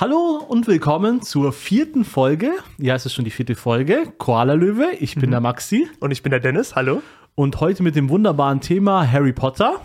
Hallo und willkommen zur vierten Folge. Ja, es ist schon die vierte Folge. Koala Löwe. Ich bin der Maxi. Und ich bin der Dennis, hallo. Und heute mit dem wunderbaren Thema Harry Potter,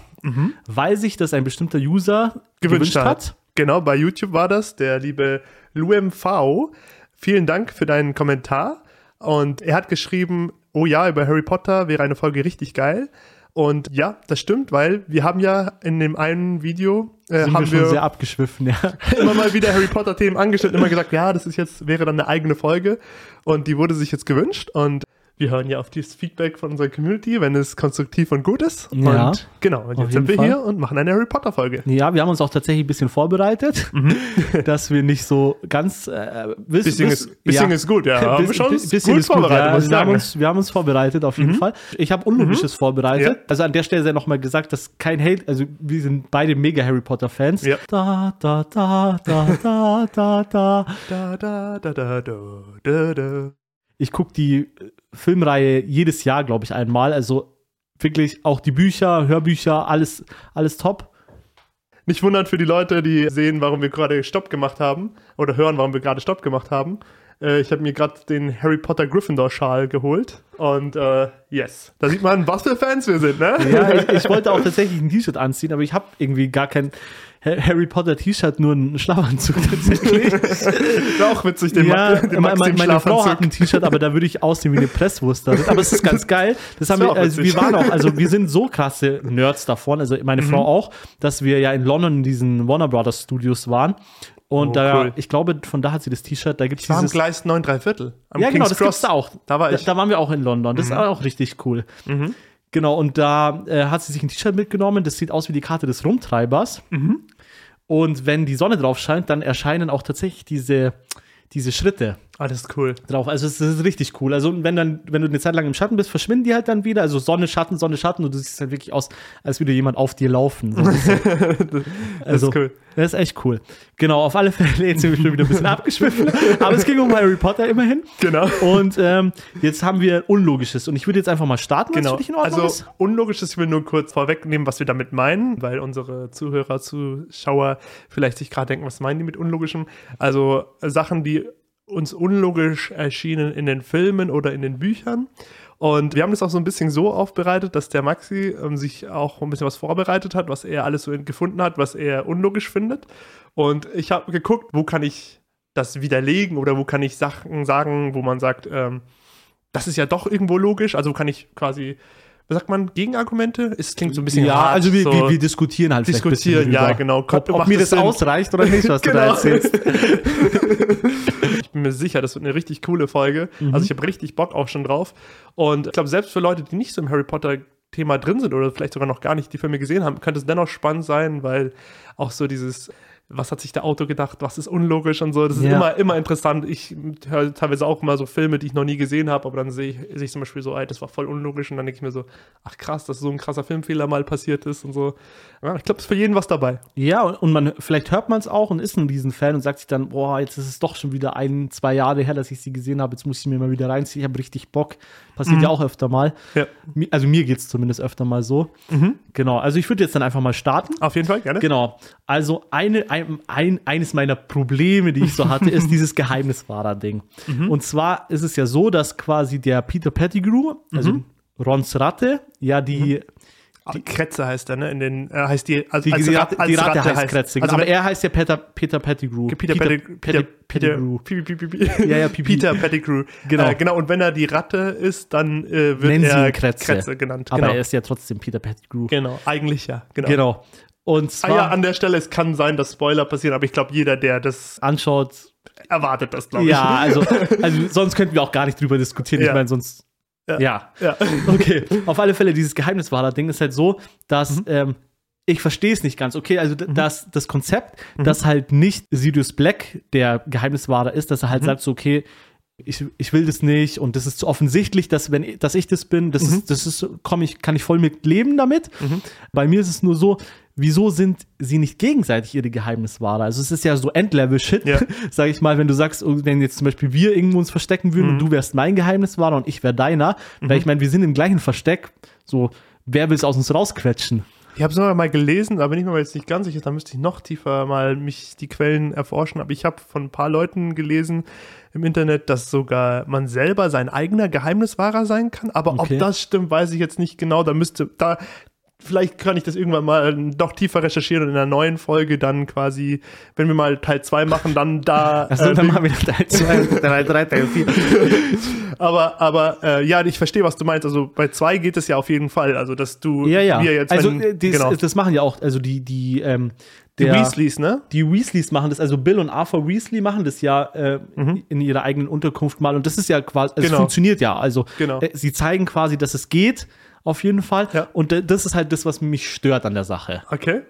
weil sich das ein bestimmter User gewünscht, hat. Genau, bei YouTube war das, der liebe LuMV. Vielen Dank für deinen Kommentar. Und er hat geschrieben, oh ja, über Harry Potter wäre eine Folge richtig geil. Und ja, das stimmt, weil wir haben ja in dem einen Video äh, Sind haben wir schon wir sehr abgeschwiffen, ja. immer mal wieder Harry Potter Themen angeschnitten, immer gesagt, ja, das ist jetzt wäre dann eine eigene Folge und die wurde sich jetzt gewünscht und wir hören ja auf dieses Feedback von unserer Community, wenn es konstruktiv und gut ist. Ja, und genau, und jetzt sind wir Fall. hier und machen eine Harry Potter Folge. Ja, wir haben uns auch tatsächlich ein bisschen vorbereitet, dass wir nicht so ganz äh, wissen. Bisschen, ist, bisschen ist gut, ja. Haben wir schon Bis- bisschen gut ist gut, vorbereitet, ja. wir, haben uns, wir haben uns vorbereitet, auf jeden Fall. Ich habe Unlogisches vorbereitet. Ja. Also an der Stelle sei nochmal gesagt, dass kein Hate, also wir sind beide mega Harry Potter-Fans. Ja. Da, da, da, da, da, da, da. Da, da, da, da, da, da, da. Ich gucke die äh, Filmreihe jedes Jahr, glaube ich, einmal. Also wirklich auch die Bücher, Hörbücher, alles, alles top. Nicht wundern für die Leute, die sehen, warum wir gerade Stopp gemacht haben oder hören, warum wir gerade Stopp gemacht haben. Äh, ich habe mir gerade den Harry Potter Gryffindor Schal geholt und äh, yes, da sieht man, was für Fans wir sind, ne? Ja, ich, ich wollte auch tatsächlich ein T-Shirt anziehen, aber ich habe irgendwie gar kein Ha- Harry Potter T-Shirt, nur einen Schlafanzug tatsächlich. Wäre auch witzig, den, ja, den meine, Max im meine Frau hat ein T-Shirt, aber da würde ich aussehen wie eine Presswurst. damit. Aber es ist ganz geil. Das haben wär wir, also wir waren auch, also wir sind so krasse Nerds davon, also meine Mhm. Frau auch, dass wir ja in London in diesen Warner Brothers Studios waren. Und Oh, da, cool. ich glaube, von da hat sie das T-Shirt, da gibt es War dieses. Gleis 9 3 Viertel. Am Ja, genau, das gibt's da auch. Da war Da, ich. Mhm. da waren wir auch in London. Das ist auch richtig cool. Genau, und da äh, hat sie sich ein T-Shirt mitgenommen, das sieht aus wie die Karte des Rumtreibers. Mhm. Und wenn die Sonne drauf scheint, dann erscheinen auch tatsächlich diese, diese Schritte Das ist cool. drauf. Also es ist richtig cool. Also wenn dann, wenn du eine Zeit lang im Schatten bist, verschwinden die halt dann wieder. Also Sonne, Schatten, Sonne, Schatten und du siehst halt wirklich aus, als würde jemand auf dir laufen. So bisschen. also, cool. Das ist echt cool. Genau, auf alle Fälle, jetzt sind wir schon wieder ein bisschen abgeschwiffen. Aber es ging um Harry Potter immerhin. Genau. Und ähm, jetzt haben wir Unlogisches. Und ich würde jetzt einfach mal starten, Genau. für dich in Ordnung Also ist. unlogisch ist, ich will nur kurz vorwegnehmen, was wir damit meinen, weil unsere Zuhörer, Zuschauer vielleicht sich gerade denken, was meinen die mit unlogischem? Also Sachen, die uns unlogisch erschienen in den Filmen oder in den Büchern. Und wir haben das auch so ein bisschen so aufbereitet, dass der Maxi ähm, sich auch ein bisschen was vorbereitet hat, was er alles so gefunden hat, was er unlogisch findet. Und ich habe geguckt, wo kann ich das widerlegen oder wo kann ich Sachen sagen, wo man sagt, ähm, das ist ja doch irgendwo logisch. Also kann ich quasi, was sagt man, Gegenargumente? Es klingt so ein bisschen ja, hart, also wir, so wir, wir diskutieren halt diskutieren, ja, drüber. genau. Ob, ob mir das Sinn? ausreicht oder nicht, was du da Genau. erzählst. Mir sicher, das wird eine richtig coole Folge. Mhm. Also ich habe richtig Bock auch schon drauf. Und ich glaube, selbst für Leute, die nicht so im Harry Potter Thema drin sind oder vielleicht sogar noch gar nicht die Filme gesehen haben, könnte es dennoch spannend sein, weil auch so dieses, was hat sich der Autor gedacht, was ist unlogisch und so, das ist Ja. immer, immer interessant. Ich höre teilweise auch immer so Filme, die ich noch nie gesehen habe, aber dann sehe ich, sehe ich zum Beispiel so, ey, das war voll unlogisch und dann denke ich mir so, ach krass, dass so ein krasser Filmfehler mal passiert ist und so. Ja, ich glaube, es ist für jeden was dabei. Ja, und, und man, vielleicht hört man es auch und ist ein Riesenfan und sagt sich dann, boah, jetzt ist es doch schon wieder ein, zwei Jahre her, dass ich sie gesehen habe, jetzt muss ich mir mal wieder reinziehen, ich habe richtig Bock. Passiert ja auch öfter mal. Ja. Also mir geht es zumindest öfter mal so. Genau, also ich würde jetzt dann einfach mal starten. Auf jeden Fall, gerne. Genau. Also eine, ein, ein, eines meiner Probleme, die ich so hatte, ist dieses Geheimniswahrer-Ding. Und zwar ist es ja so, dass quasi der Peter Pettigrew, also Rons Ratte, ja die, Die Kretze heißt er, ne? In den, äh, heißt die, also die, als die, Rat- Ratte, als die Ratte heißt Kretze. Also aber wenn- er heißt ja Peter, Peter Pettigrew. Peter, Pettigrew. Peter, Pettigrew. Peter, Pipi, Pipi. Ja, ja. Peter Pettigrew. Genau. Äh, genau. Und wenn er die Ratte ist, dann äh, wird Nennen sie er ihn Kretze. genannt. Aber genau. er ist ja trotzdem Peter Pettigrew. genau. Eigentlich ja. Genau. Genau. Und Ah, zwar ja, an der Stelle, es kann sein, dass Spoiler passieren, aber ich glaube, jeder, der das anschaut, erwartet, das, glaube ich. ja, also, also sonst könnten wir auch gar nicht drüber diskutieren. Ich Ja. meine, sonst. Ja. ja. Ja. Okay, auf alle Fälle, dieses Geheimniswahrer-Ding ist halt so, dass Mhm. ähm, ich verstehe es nicht ganz. Okay, also d- das, das Konzept, dass halt nicht Sirius Black der Geheimniswahrer ist, dass er Mhm. halt sagt so, okay, ich, ich will das nicht und das ist zu offensichtlich, dass wenn ich- dass ich das bin, das Mhm. ist das ist komm ich kann ich voll mit leben damit. Bei mir ist es nur so, wieso sind sie nicht gegenseitig ihre Geheimniswahrer? Also es ist ja so Endlevel-Shit, Ja. sag ich mal, wenn du sagst, oh, wenn jetzt zum Beispiel wir irgendwo uns verstecken würden Mhm. und du wärst mein Geheimniswahrer und ich wär deiner, weil ich meine, wir sind im gleichen Versteck, so, wer will es aus uns rausquetschen? Ich habe es nur mal gelesen, aber nicht mal, weil es nicht ganz sicher ist. Da müsste ich noch tiefer mal mich die Quellen erforschen. Aber ich habe von ein paar Leuten gelesen im Internet, dass sogar man selber sein eigener Geheimniswahrer sein kann. Aber Okay. ob das stimmt, weiß ich jetzt nicht genau. Da müsste, da, vielleicht kann ich das irgendwann mal noch tiefer recherchieren und in einer neuen Folge dann quasi, wenn wir mal Teil 2 machen, dann da. Also, äh, dann machen wir Teil 2, Teil 3, Teil 4. aber aber äh, ja, ich verstehe, was du meinst. Also bei 2 geht es ja auf jeden Fall. Also, dass du Ja, ja. wir jetzt, also, wenn- äh, dies, genau. das machen ja auch, also die, die, ähm, die der, Weasleys, ne? die Weasleys machen das, also Bill und Arthur Weasley machen das ja äh, in ihrer eigenen Unterkunft mal und das ist ja quasi, es Mhm. Genau. funktioniert ja, also Genau. äh, sie zeigen quasi, dass es geht, auf jeden Fall Ja. und das ist halt das, was mich stört an der Sache. Okay,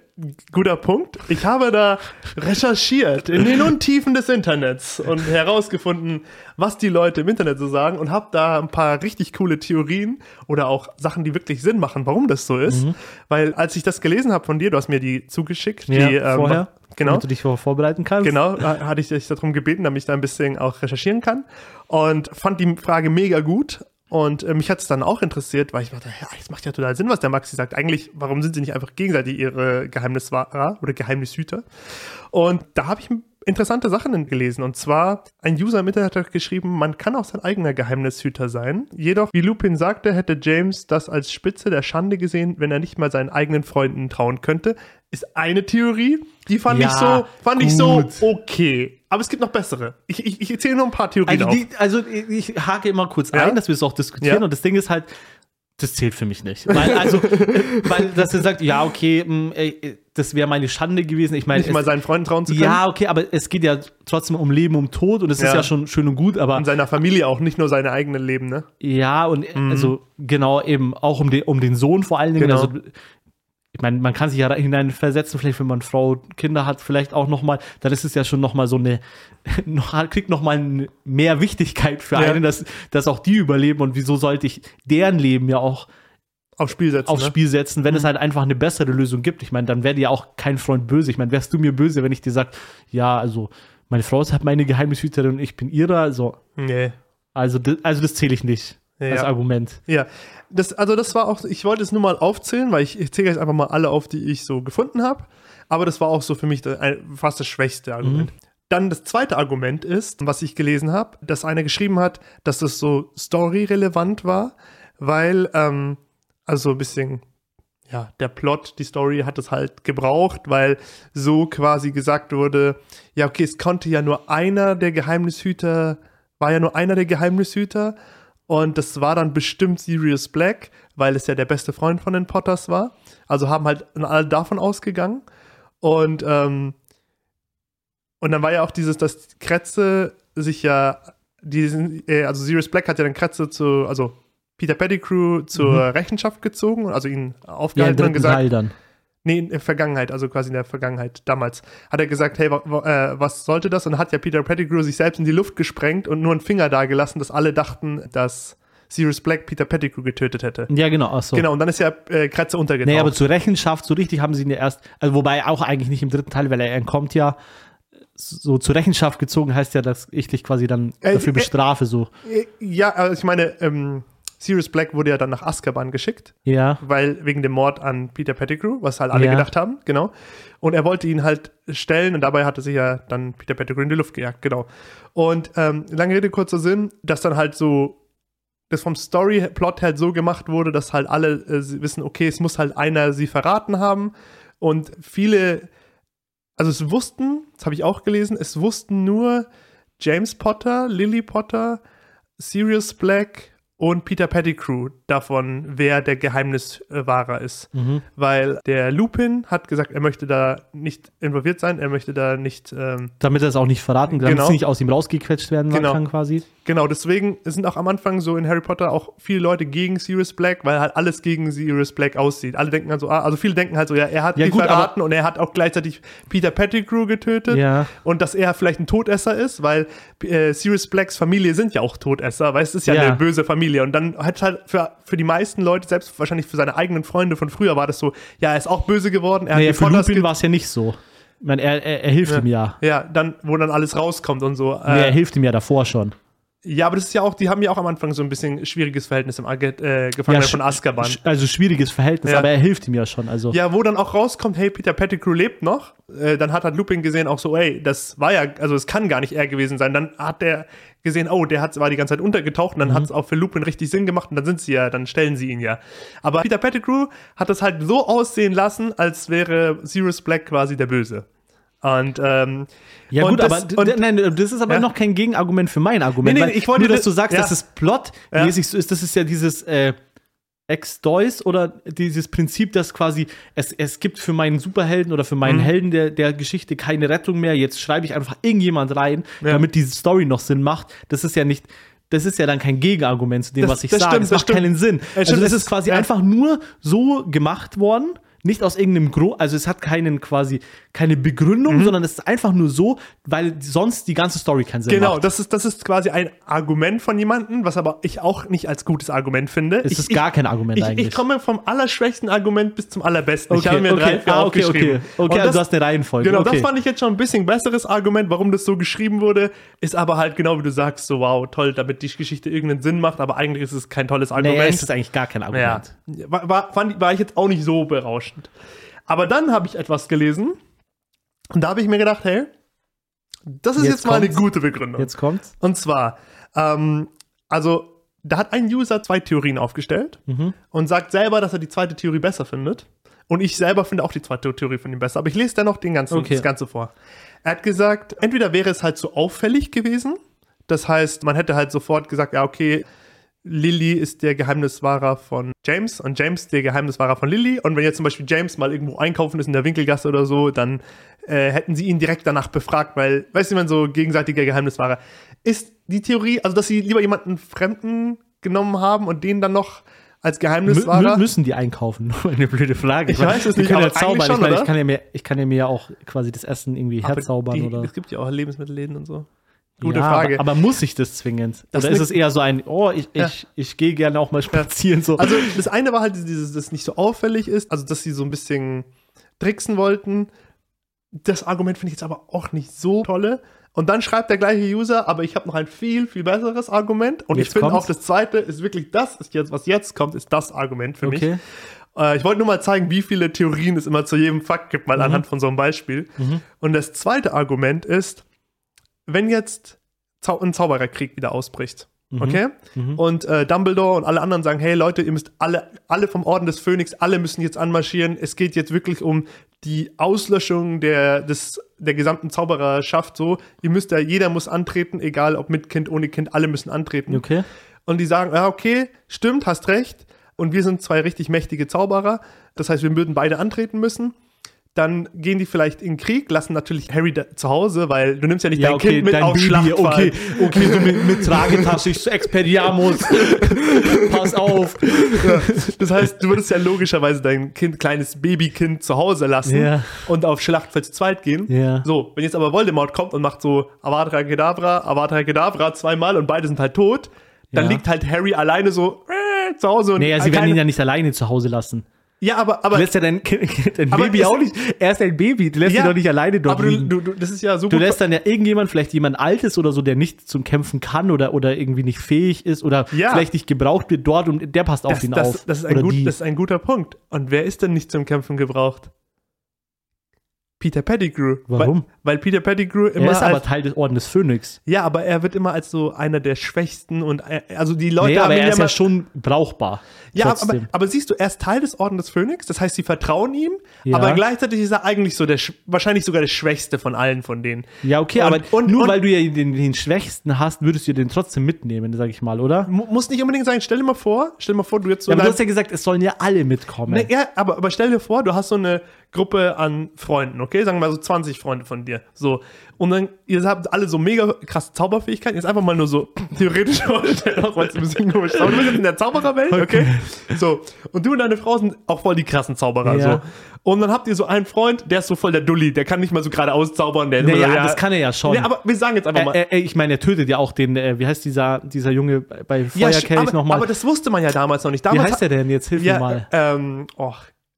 guter Punkt. Ich habe da recherchiert in den Untiefen des Internets und herausgefunden, was die Leute im Internet so sagen und habe da ein paar richtig coole Theorien oder auch Sachen, die wirklich Sinn machen, warum das so ist. Weil als ich das gelesen habe von dir, du hast mir die zugeschickt, Ja, die, ähm, vorher, genau. damit du dich vor- vorbereiten kannst. Genau, ha- hatte ich dich darum gebeten, damit ich da ein bisschen auch recherchieren kann. Und fand die Frage mega gut. Und äh, mich hat es dann auch interessiert, weil ich dachte, ja, das macht ja total Sinn, was der Maxi sagt. Eigentlich, warum sind sie nicht einfach gegenseitig ihre Geheimniswahrer oder Geheimnishüter? Und da habe ich interessante Sachen gelesen. Und zwar, ein User im Internet hat geschrieben, man kann auch sein eigener Geheimnishüter sein. Jedoch, wie Lupin sagte, hätte James das als Spitze der Schande gesehen, wenn er nicht mal seinen eigenen Freunden trauen könnte. Ist eine Theorie, die fand Ja, ich so, fand ich so gut. okay. Aber es gibt noch bessere. Ich, ich, ich erzähle nur ein paar Theorien Also, die, also ich hake immer kurz Ja. ein, dass wir es auch diskutieren Ja. und das Ding ist halt, das zählt für mich nicht. Weil, also, äh, weil, dass er sagt, ja, okay, mh, ey, das wäre meine Schande gewesen. Ich meine, nicht mal es- seinen Freunden trauen zu können. ja, okay, aber es geht ja trotzdem um Leben, um Tod und es ist Ja. ja schon schön und gut, aber Und seiner Familie auch, nicht nur seine eigenen Leben, ne? ja, und also genau eben auch um den, um den Sohn vor allen Dingen. Genau. Also, ich meine, man kann sich ja hineinversetzen, vielleicht wenn man Frau, Kinder hat, vielleicht auch noch mal, dann ist es ja schon noch mal so eine, noch, kriegt noch mal mehr Wichtigkeit für Ja. einen, dass, dass auch die überleben und wieso sollte ich deren Leben ja auch Aufs Spiel setzen. aufs ne? Spiel setzen, wenn es halt einfach eine bessere Lösung gibt. Ich meine, dann wäre dir ja auch kein Freund böse. Ich meine, wärst du mir böse, wenn ich dir sag, ja, also meine Frau ist halt meine Geheimnishüterin und ich bin ihrer, also Nee. also, also das zähle ich nicht als Ja. Argument. Ja, das, also das war auch, ich wollte es nur mal aufzählen, weil ich, ich zähle jetzt einfach mal alle auf, die ich so gefunden habe. Aber das war auch so für mich das, fast das schwächste Argument. Dann das zweite Argument ist, was ich gelesen habe, dass einer geschrieben hat, dass das so story-relevant war, weil, ähm, also ein bisschen, ja, der Plot, die Story hat es halt gebraucht, weil so quasi gesagt wurde, ja, okay, es konnte ja nur einer der Geheimnishüter, war ja nur einer der Geheimnishüter und das war dann bestimmt Sirius Black, weil es ja der beste Freund von den Potters war. Also haben halt alle davon ausgegangen. Und, ähm, und dann war ja auch dieses, dass Kretze sich ja, diesen, äh, also Sirius Black hat ja dann Kretze zu, also Peter Pettigrew zur Rechenschaft gezogen, also ihn Mhm. Ja, aufgehalten und gesagt, Teil dann. Nee, in der Vergangenheit, also quasi in der Vergangenheit, damals, hat er gesagt, hey, äh, was sollte das? Und hat ja Peter Pettigrew sich selbst in die Luft gesprengt und nur einen Finger da gelassen, dass alle dachten, dass Sirius Black Peter Pettigrew getötet hätte. Ja, genau, ach so. Genau, und dann ist ja äh, Kretze untergetaucht. Nee, aber zur Rechenschaft, so richtig haben sie ihn ja erst, also wobei auch eigentlich nicht im dritten Teil, weil er entkommt ja, so zur Rechenschaft gezogen heißt ja, dass ich dich quasi dann Äh, dafür äh, bestrafe, so. Äh, ja, also ich meine, ähm, Sirius Black wurde ja dann nach Azkaban geschickt, Ja. weil wegen dem Mord an Peter Pettigrew, was halt alle Ja. gedacht haben, genau. Und er wollte ihn halt stellen und dabei hatte sich ja dann Peter Pettigrew in die Luft gejagt, genau. Und ähm, lange Rede, kurzer Sinn, dass dann halt so das vom Storyplot halt so gemacht wurde, dass halt alle äh, wissen, okay, es muss halt einer sie verraten haben. Und viele, also es wussten, das habe ich auch gelesen, es wussten nur James Potter, Lily Potter, Sirius Black und Peter Pettigrew davon, wer der Geheimniswahrer ist. Mhm. Weil der Lupin hat gesagt, er möchte da nicht involviert sein, er möchte da nicht ähm, Damit er es auch nicht verraten, damit Genau. es nicht aus ihm rausgequetscht werden Genau. kann, quasi. Genau, deswegen sind auch am Anfang so in Harry Potter auch viele Leute gegen Sirius Black, weil halt alles gegen Sirius Black aussieht. Alle denken halt so, ah, also viele denken halt so, ja, er hat Ja, die gut, verraten und er hat auch gleichzeitig Peter Pettigrew getötet Ja. und dass er vielleicht ein Todesser ist, weil äh, Sirius Blacks Familie sind ja auch Todesser, weil es ist ja, Ja. eine böse Familie und dann hat halt für, für die meisten Leute, selbst wahrscheinlich für seine eigenen Freunde von früher war das so, ja, er ist auch böse geworden, er Naja, hat für Lupin war es ja nicht so. Ich meine, er, er, er hilft ihm ja. ja, dann, wo dann alles rauskommt und so. Nee, er Äh, hilft ihm ja davor schon. Ja, aber das ist ja auch, die haben ja auch am Anfang so ein bisschen schwieriges Verhältnis im äh, Gefangenen Ja, von Azkaban. sch- Also schwieriges Verhältnis, Ja. aber er hilft ihm ja schon. Also Ja, wo dann auch rauskommt, hey, Peter Pettigrew lebt noch. Äh, dann hat halt Lupin gesehen auch so, ey, das war ja, also es kann gar nicht er gewesen sein. Dann hat der gesehen, oh, der hat, war die ganze Zeit untergetaucht und dann hat es auch für Lupin richtig Sinn gemacht und dann sind sie ja, dann stellen sie ihn ja. Aber Peter Pettigrew hat das halt so aussehen lassen, als wäre Sirius Black quasi der Böse. Und ähm, Ja, und gut, das- aber und- nein, das ist aber Ja. noch kein Gegenargument für mein Argument. Nee, nee, ich wollte nur, dass das- du sagst, ja. dass es plotmäßig so ist, das ist ja dieses äh, Ex-Deus oder dieses Prinzip, dass quasi es, es gibt für meinen Superhelden oder für Mhm. meinen Helden der, der Geschichte keine Rettung mehr. Jetzt schreibe ich einfach irgendjemand rein, Ja. damit diese Story noch Sinn macht. Das ist ja nicht. Das ist ja dann kein Gegenargument zu dem, Das- was ich das sage. stimmt, das macht stimmt. keinen Sinn. Ja, Also stimmt, das es- ist quasi ja. einfach nur so gemacht worden, nicht aus irgendeinem Grund, also es hat keinen quasi keine Begründung, Mhm. sondern es ist einfach nur so, weil sonst die ganze Story keinen Sinn Genau, macht. das ist, das ist quasi ein Argument von jemandem, was aber ich auch nicht als gutes Argument finde. Es ich, ist gar kein Argument ich, eigentlich. ich komme vom allerschwächsten Argument bis zum allerbesten. ich Okay, habe mir drei, okay, vier ah, okay, aufgeschrieben. okay. Okay, Und also das, du hast eine Reihenfolge. Genau, okay. das fand ich jetzt schon ein bisschen besseres Argument, warum das so geschrieben wurde, ist aber halt genau wie du sagst, so wow, toll, damit die Geschichte irgendeinen Sinn macht, aber eigentlich ist es kein tolles Argument. Nee, es ist eigentlich gar kein ja, Argument. war, war, fand, war ich jetzt auch nicht so berauschend. Aber dann habe ich etwas gelesen und da habe ich mir gedacht, hey, das ist jetzt, Jetzt mal eine gute Begründung. Jetzt kommt's. Und zwar, ähm, also da hat ein User zwei Theorien aufgestellt Mhm. und sagt selber, dass er die zweite Theorie besser findet. Und ich selber finde auch die zweite Theorie von ihm besser. Aber ich lese dennoch den ganzen, Okay. das Ganze vor. Er hat gesagt, entweder wäre es halt so auffällig gewesen. Das heißt, man hätte halt sofort gesagt, ja, okay, Lilly ist der Geheimniswahrer von James und James der Geheimniswahrer von Lilly. Und wenn jetzt zum Beispiel James mal irgendwo einkaufen ist in der Winkelgasse oder so, dann äh, hätten sie ihn direkt danach befragt, weil, weißt du, man so gegenseitiger Geheimniswahrer. Ist die Theorie, also dass sie lieber jemanden Fremden genommen haben und den dann noch als Geheimniswahrer. mü müssen die einkaufen? Eine blöde Frage. Ich weiß es die nicht, können ja aber zaubern. schon, ich, meine, ich, kann ja mir, ich kann ja mir ja auch quasi das Essen irgendwie Aber herzaubern die, oder. Es gibt ja auch Lebensmittelläden und so. Gute ja, Frage. Aber, aber muss ich das zwingend? Das oder ist es eher so ein, oh, ich, Ja. ich, ich gehe gerne auch mal spazieren? So. Also das eine war halt dieses, dass es nicht so auffällig ist, also dass sie so ein bisschen tricksen wollten. Das Argument finde ich jetzt aber auch nicht so tolle. Und dann schreibt der gleiche User, aber ich habe noch ein viel, viel besseres Argument. Und Jetzt ich finde auch das zweite ist wirklich das, ist jetzt, was jetzt kommt, ist das Argument für mich. okay. Äh, ich wollte nur mal zeigen, wie viele Theorien es immer zu jedem Fakt gibt, Mhm. mal anhand von so einem Beispiel. Und das zweite Argument ist, wenn jetzt Zau ein Zaubererkrieg wieder ausbricht, Mhm. okay? Und äh, Dumbledore und alle anderen sagen, hey Leute, ihr müsst alle, alle vom Orden des Phönix, alle müssen jetzt anmarschieren. Es geht jetzt wirklich um die Auslöschung der, des, der gesamten Zaubererschaft so. Ihr müsst da, jeder muss antreten, egal ob mit Kind, ohne Kind, alle müssen antreten. Okay. Und die sagen, ja, okay, stimmt, hast recht. Und wir sind zwei richtig mächtige Zauberer. Das heißt, wir würden beide antreten müssen. Dann gehen die vielleicht in den Krieg, lassen natürlich Harry zu Hause, weil du nimmst ja nicht Ja, dein okay, Kind mit dein auf Baby, Schlachtfall. okay, okay, du mit, mit Tragetasche, ich zu Expelliarmus. Pass auf. Das heißt, du würdest ja logischerweise dein Kind, kleines Babykind zu Hause lassen Ja. und auf Schlachtfeld zu zweit gehen. Ja. So, wenn jetzt aber Voldemort kommt und macht so Avada Kedavra, Avada Kedavra zweimal und beide sind halt tot, dann Ja. liegt halt Harry alleine so äh, zu Hause und Nee, ja, sie keine- werden ihn ja nicht alleine zu Hause lassen. Ja, aber, aber Du lässt ja dein, dein Baby auch nicht. Er ist ein Baby. Du lässt Ja, ihn doch nicht alleine dort aber du, du, das ist ja so Du lässt dann ja irgendjemand, vielleicht jemand Altes oder so, der nicht zum Kämpfen kann oder, oder irgendwie nicht fähig ist oder Ja. vielleicht nicht gebraucht wird dort und der passt auf das, ihn das, auf. das, ist ein gut, die. das ist ein guter Punkt. Und wer ist denn nicht zum Kämpfen gebraucht? Peter Pettigrew. Warum? Weil, weil Peter Pettigrew immer er ist aber als, Teil des Orden des Phönix. ja, aber er wird immer als so einer der Schwächsten und äh, also die Leute Nee, aber er ist ja immer- schon brauchbar. Ja, aber, aber siehst du, er ist Teil des Orden des Phönix, das heißt, sie vertrauen ihm, Ja. aber gleichzeitig ist er eigentlich so der, sch- wahrscheinlich sogar der Schwächste von allen von denen. Ja, okay, Und- aber und- nur und- weil du ja den, den Schwächsten hast, würdest du den trotzdem mitnehmen, sag ich mal, oder? Mu- Muss nicht unbedingt sein, stell dir mal vor, stell dir mal vor, du jetzt so Ja, aber du hast ja gesagt, es sollen ja alle mitkommen. Ne, ja, aber, aber stell dir vor, du hast so eine Gruppe an Freunden, okay? Sagen wir mal so 20 Freunde von dir. So. Und dann, ihr habt alle so mega krasse Zauberfähigkeiten. Jetzt einfach mal nur so theoretisch auch weil es ein bisschen komisch ist. Aber du bist jetzt in der Zaubererwelt, okay? So. Und du und deine Frau sind auch voll die krassen Zauberer. Ja. So. Und dann habt ihr so einen Freund, der ist so voll der Dulli, der kann nicht mal so geradeaus zaubern. Der Nee, immer ja, so, das kann er ja schon. Nee, aber wir sagen jetzt einfach mal. Äh, äh, ich meine, er tötet ja auch den, äh, wie heißt dieser, dieser Junge bei ja, Feuerkelch aber, nochmal? aber das wusste man ja damals noch nicht. Wie Damals heißt der denn jetzt? Hilf mir ja, mal. ähm, oh,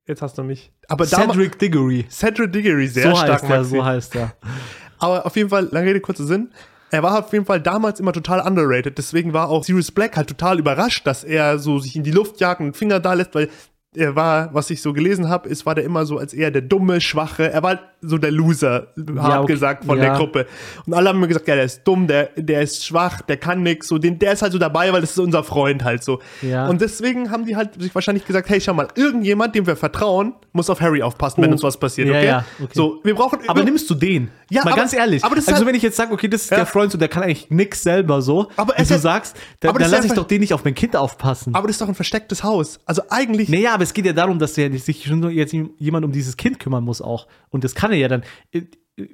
jetzt hast du mich. Aber Cedric Diggory. Cedric Diggory, sehr So stark, heißt er, so heißt er. Aber auf jeden Fall, lange Rede, kurzer Sinn. er war auf jeden Fall damals immer total underrated. Deswegen war auch Sirius Black halt total überrascht, dass er so sich in die Luft jagt und einen Finger da lässt, weil er war, was ich so gelesen habe, ist, war der immer so als eher der dumme, schwache, er war so der Loser, hart okay. gesagt, von Ja. der Gruppe. Und alle haben mir gesagt, ja, der ist dumm, der, der ist schwach, der kann nix, so, den, der ist halt so dabei, weil das ist unser Freund halt so. Ja. Und deswegen haben die halt sich wahrscheinlich gesagt, hey, schau mal, irgendjemand, dem wir vertrauen, muss auf Harry aufpassen, wenn Oh. uns was passiert, Ja, okay? ja, okay. So, wir brauchen Aber nimmst du den? Ja, Mal aber- ganz ehrlich. aber das also halt- wenn ich jetzt sage, okay, das ist Ja. der Freund, so der kann eigentlich nix selber so. Aber wie es du sagst, dann, aber dann das ist lass ich doch den nicht auf mein Kind aufpassen. aber das ist doch ein verstecktes Haus. Also eigentlich Naja, aber es geht ja darum, dass der sich schon jetzt jemand um dieses Kind kümmern muss auch. Und das kann er ja dann. Äh,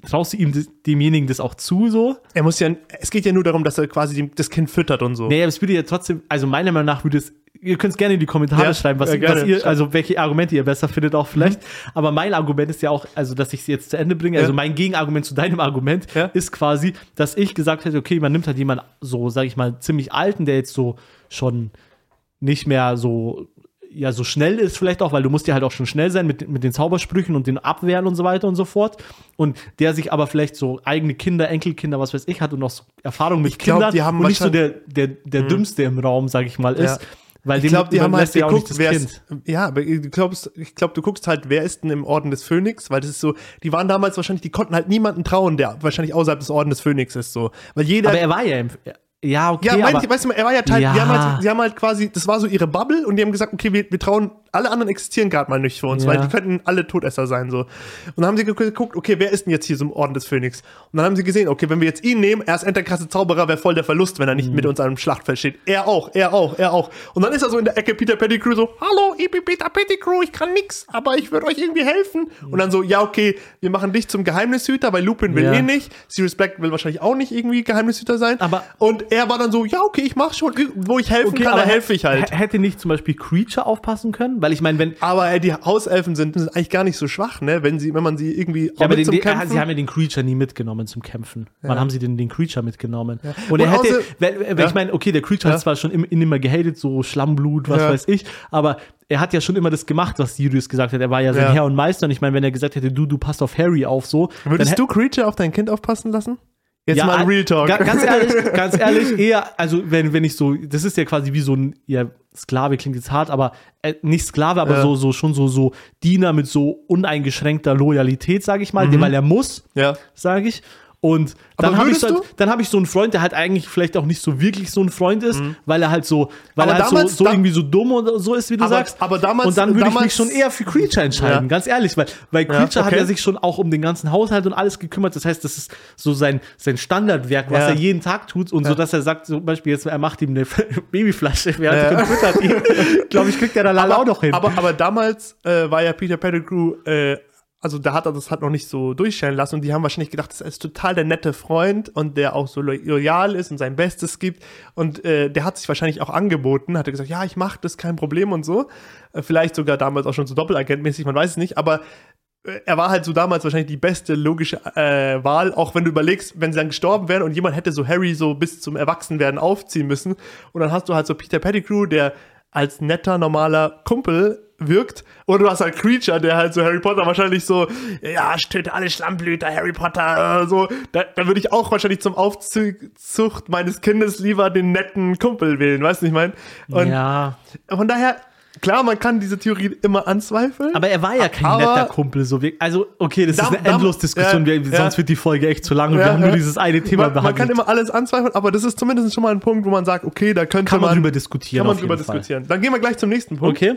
Traust du ihm demjenigen das auch zu so? Er muss ja, es geht ja nur darum, dass er quasi das Kind füttert und so. Naja, aber es würde ja trotzdem, also meiner Meinung nach würde es, ihr könnt es gerne in die Kommentare Ja, schreiben, was, ja, was ihr, also welche Argumente ihr besser findet auch vielleicht. Aber mein Argument ist ja auch, also dass ich es jetzt zu Ende bringe, also Ja. mein Gegenargument zu deinem Argument ist quasi, dass ich gesagt hätte, okay, man nimmt halt jemanden so, sag ich mal, ziemlich alten, der jetzt so schon nicht mehr so ja so schnell ist vielleicht auch, weil du musst ja halt auch schon schnell sein mit, mit den Zaubersprüchen und den Abwehren und so weiter und so fort. Und der sich aber vielleicht so eigene Kinder, Enkelkinder, was weiß ich, hat und noch so Erfahrung mit Ich glaub, Kindern die haben und nicht so der, der, der Dümmste im Raum, sag ich mal, ist. Ja. Weil Ich glaube, die haben halt auch geguckt, wer ist, ja, aber du glaubst, ich glaube, du guckst halt, wer ist denn im Orden des Phönix, weil das ist so, die waren damals wahrscheinlich, die konnten halt niemanden trauen, der wahrscheinlich außerhalb des Orden des Phönix ist, so. Weil jeder, Aber er war ja im. Ja, okay. ja, mein, aber, weißt du, er war ja Teil, Ja. die, haben halt, die haben halt quasi, das war so ihre Bubble und die haben gesagt, okay, wir, wir trauen, alle anderen existieren gerade mal nicht für uns, Ja. weil die könnten alle Todesser sein, so. Und dann haben sie ge- geguckt, okay, wer ist denn jetzt hier so im Orden des Phönix? Und dann haben sie gesehen, okay, wenn wir jetzt ihn nehmen, er ist endlich Zauberer, wäre voll der Verlust, wenn er nicht Mhm. mit uns an einem Schlachtfeld steht. Er auch, er auch, er auch. Und dann ist er so in der Ecke Peter Pettigrew so, hallo, ich bin Peter Pettigrew, ich kann nix, aber ich würde euch irgendwie helfen. Und dann so, ja, okay, wir machen dich zum Geheimnishüter, weil Lupin will Ja. eh nicht. Sirius Black will wahrscheinlich auch nicht irgendwie Geheimnishüter sein. Aber- und er war dann so, ja, okay, ich mach schon, wo ich helfen kann, da helfe ich halt. hä- Hätte nicht zum Beispiel Creature aufpassen können? Weil ich meine, wenn. Aber äh, die Hauselfen sind, sind eigentlich gar nicht so schwach, ne? Wenn sie, wenn man sie irgendwie Ja, aber den, zum den, Kämpfen- sie haben ja den Creature nie mitgenommen zum Kämpfen. Wann haben sie denn den Creature mitgenommen? Und Und er hätte, wenn, wenn Ja. ich meine, okay, der Creature Ja. hat zwar schon im, immer gehatet, so Schlammblut, was Ja. weiß ich, aber er hat ja schon immer das gemacht, was Sirius gesagt hat. Er war ja sein Ja. Herr und Meister. Und ich meine, wenn er gesagt hätte, du, du passt auf Harry auf, so. Würdest du Creature auf dein Kind aufpassen lassen? Jetzt Ja, mal Real Talk. ga- Ganz ehrlich, ganz ehrlich, eher, also wenn, wenn ich so, das ist ja quasi wie so ein, ja, Sklave klingt jetzt hart, aber äh, nicht Sklave, aber Ja. so, so schon so, so Diener mit so uneingeschränkter Loyalität, sage ich mal, den, weil er muss, ja. sage ich. Und dann habe ich, so, dann hab ich so einen Freund, der halt eigentlich vielleicht auch nicht so wirklich so ein Freund ist, weil er halt so, weil Mhm. Aber er halt so, damals- so da- irgendwie so dumm und so ist, wie du Aber- sagst. aber damals- und dann würde ich mich schon eher für Creature entscheiden, Ja. ganz ehrlich, weil, weil Ja, Creature hat okay. ja sich schon auch um den ganzen Haushalt und alles gekümmert. Das heißt, das ist so sein, sein Standardwerk, was Ja. er jeden Tag tut und so, dass er sagt, zum Beispiel jetzt, er macht ihm eine Babyflasche, wer Ja. hat füttert ihn. Glaube ich, kriegt er da auch noch hin. Aber, aber damals äh, war ja Peter Pettigrew, äh, also da hat er das halt noch nicht so durchstellen lassen und die haben wahrscheinlich gedacht, das ist total der nette Freund und der auch so lo- loyal ist und sein Bestes gibt und äh, der hat sich wahrscheinlich auch angeboten, hat er gesagt, ja, ich mach das, kein Problem und so. Äh, vielleicht sogar damals auch schon so doppelagentmäßig, man weiß es nicht, aber äh, er war halt so damals wahrscheinlich die beste logische äh, Wahl, auch wenn du überlegst, wenn sie dann gestorben wären und jemand hätte so Harry so bis zum Erwachsenwerden aufziehen müssen und dann hast du halt so Peter Pettigrew, der als netter, normaler Kumpel wirkt. Und du hast halt Creature, der halt so Harry Potter wahrscheinlich so, ja, ich töte alle Schlammblüter, Harry Potter, äh, so, da, da würde ich auch wahrscheinlich zum Aufzucht meines Kindes lieber den netten Kumpel wählen, weißt du, ich meine? Und ja, von daher, klar, man kann diese Theorie immer anzweifeln. aber er war ja kein netter Kumpel, so wie, also, okay, das Dam- ist eine dam- Endlosdiskussion, ja, ja. sonst wird die Folge echt zu lang und Ja, wir haben nur dieses eine Thema man, man behandelt. kann immer alles anzweifeln, aber das ist zumindest schon mal ein Punkt, wo man sagt, okay, da könnte Kann man man, drüber diskutieren, Kann man drüber jeden Fall. diskutieren. Dann gehen wir gleich zum nächsten Punkt. Okay.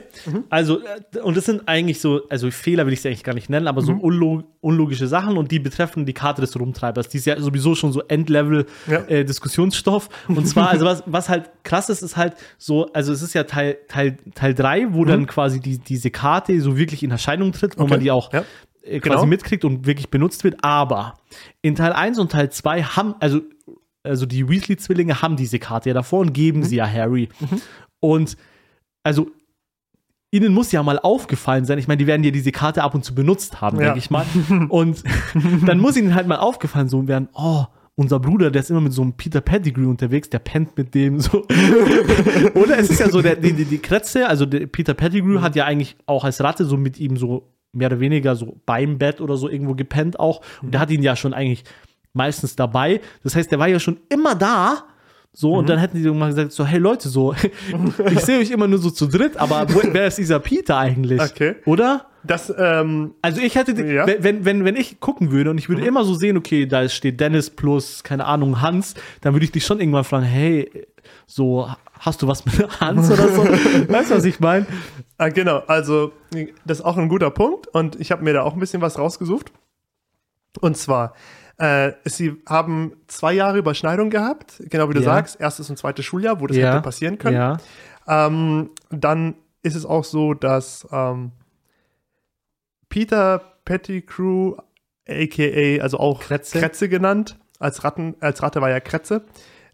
Also, äh, und das sind eigentlich so, also Fehler will ich es eigentlich gar nicht nennen, aber so Mhm. unlog unlogische Sachen und die betreffen die Karte des Rumtreibers. Die ist ja sowieso schon so. Endlevel-Diskussionsstoff. und zwar, also was, was halt krass ist, ist halt so, also es ist ja Teil, Teil, Teil 3, wo dann quasi die, diese Karte so wirklich in Erscheinung tritt, wo Mhm. Okay. man die auch Ja. äh, quasi Genau. mitkriegt und wirklich benutzt wird. Aber in Teil 1 und Teil 2 haben, also, also die Weasley-Zwillinge haben diese Karte ja davor und Mhm. geben sie ja Harry. Und also ihnen muss ja mal aufgefallen sein. Ich meine, die werden ja diese Karte ab und zu benutzt haben, Ja. denke ich mal. Und dann muss ihnen halt mal aufgefallen so werden, oh, unser Bruder, der ist immer mit so einem Peter Pettigrew unterwegs, der pennt mit dem so. Oder es ist ja so, der, die, die, die Kretze, also der Peter Pettigrew hat ja eigentlich auch als Ratte so mit ihm so mehr oder weniger so beim Bett oder so irgendwo gepennt auch. Und der hat ihn ja schon eigentlich meistens dabei. Das heißt, der war ja schon immer da. So, Mhm. und dann hätten die mal gesagt, so, hey Leute, so, ich sehe euch immer nur so zu dritt, aber wer ist dieser Peter eigentlich? Okay. Oder? Das, ähm, Also ich hätte, Ja. wenn- wenn, wenn, ich gucken würde und ich würde immer so sehen, okay, da steht Dennis plus, keine Ahnung, Hans, dann würde ich dich schon irgendwann fragen, hey, so, hast du was mit Hans oder so? weißt du, was ich meine? Ah, genau, also das ist auch ein guter Punkt und ich habe mir da auch ein bisschen was rausgesucht. Und zwar, äh, sie haben zwei Jahre Überschneidung gehabt, genau wie du Ja. sagst, erstes und zweites Schuljahr, wo das hätte passieren können. Ja. Ähm, dann ist es auch so, dass ähm, Peter Pettigrew, aka, also auch Kretze. Kretze, genannt, als, Ratten, als Ratte war ja Kretze,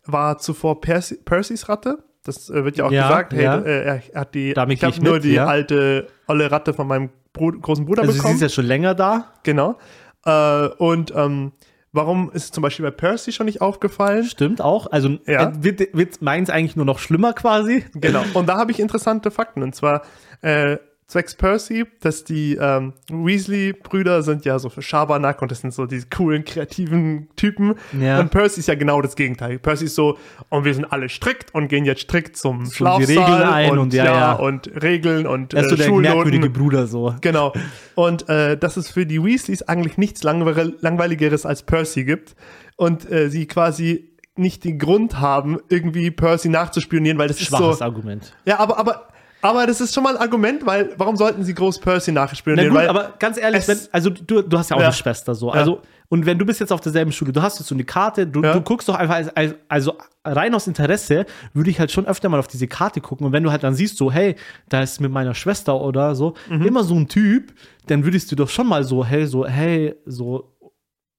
war zuvor Percy, Percys Ratte. Das äh, wird ja auch Ja, gesagt, hey, ja. äh, er, hat die, Damit ich habe nur mit, die ja. alte olle Ratte von meinem Bru großen Bruder Also sie bekommen. ist ja schon länger da. Genau. Äh, und ähm, warum ist es zum Beispiel bei Percy schon nicht aufgefallen? Stimmt auch. Also äh, wird, wird meins eigentlich nur noch schlimmer quasi. Genau. Und da habe ich interessante Fakten. Und zwar äh, zwecks Percy, dass die ähm, Weasley-Brüder sind ja so für Schabernack und das sind so diese coolen, kreativen Typen. Ja. Und Percy ist ja genau das Gegenteil. Percy ist so, und wir sind alle strikt und gehen jetzt strikt zum die Schlafsaal Regeln ein und ja, ja. und Regeln und Er ist so äh, der Schulnoten. merkwürdige Bruder so. Genau. Und äh, dass es für die Weasleys eigentlich nichts langweil langweiligeres als Percy gibt. Und äh, sie quasi nicht den Grund haben, irgendwie Percy nachzuspionieren, weil das Schwaches ist so. Argument. Ja, aber, aber, aber das ist schon mal ein Argument, weil warum sollten sie groß Percy Na nachspionieren? gut, weil, aber ganz ehrlich, wenn, also du, du hast ja auch Ja. eine Schwester so. Also, und wenn du bist jetzt auf derselben Schule, du hast jetzt so eine Karte, du, Ja. du guckst doch einfach, als, als, also rein aus Interesse würde ich halt schon öfter mal auf diese Karte gucken. Und wenn du halt dann siehst, so, hey, da ist mit meiner Schwester oder so, Mhm. immer so ein Typ, dann würdest du doch schon mal so, hey, so, hey, so,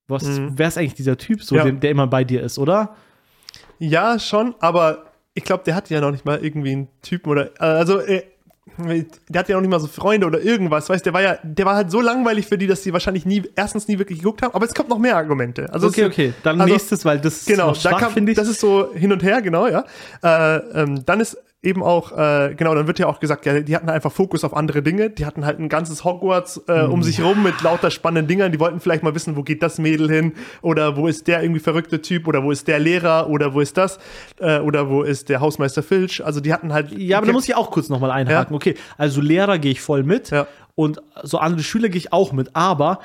was, wer ist eigentlich dieser Typ, so, Mhm. Ja. der, der immer bei dir ist, oder? ja, schon, aber ich glaube, der hat ja noch nicht mal irgendwie einen Typen oder, äh, also, äh, der hat ja noch nicht mal so Freunde oder irgendwas, weißt der war ja, der war halt so langweilig für die, dass die wahrscheinlich nie, erstens nie wirklich geguckt haben, aber es kommt noch mehr Argumente. Also Okay, okay, dann also- nächstes, weil das Genau, ist da schwach, finde ich. das ist so hin und her, genau, ja. Äh, ähm, dann ist eben auch, äh, genau, dann wird ja auch gesagt, ja, die hatten einfach Fokus auf andere Dinge. Die hatten halt ein ganzes Hogwarts äh, Mhm. um sich rum mit lauter spannenden Dingern. Die wollten vielleicht mal wissen, wo geht das Mädel hin oder wo ist der irgendwie verrückte Typ oder wo ist der Lehrer oder wo ist das äh, oder wo ist der Hausmeister Filch. Also die hatten halt. Ja, aber da muss ich auch kurz nochmal einhaken. Okay, also Lehrer gehe ich voll mit Ja. und so andere Schüler gehe ich auch mit, aber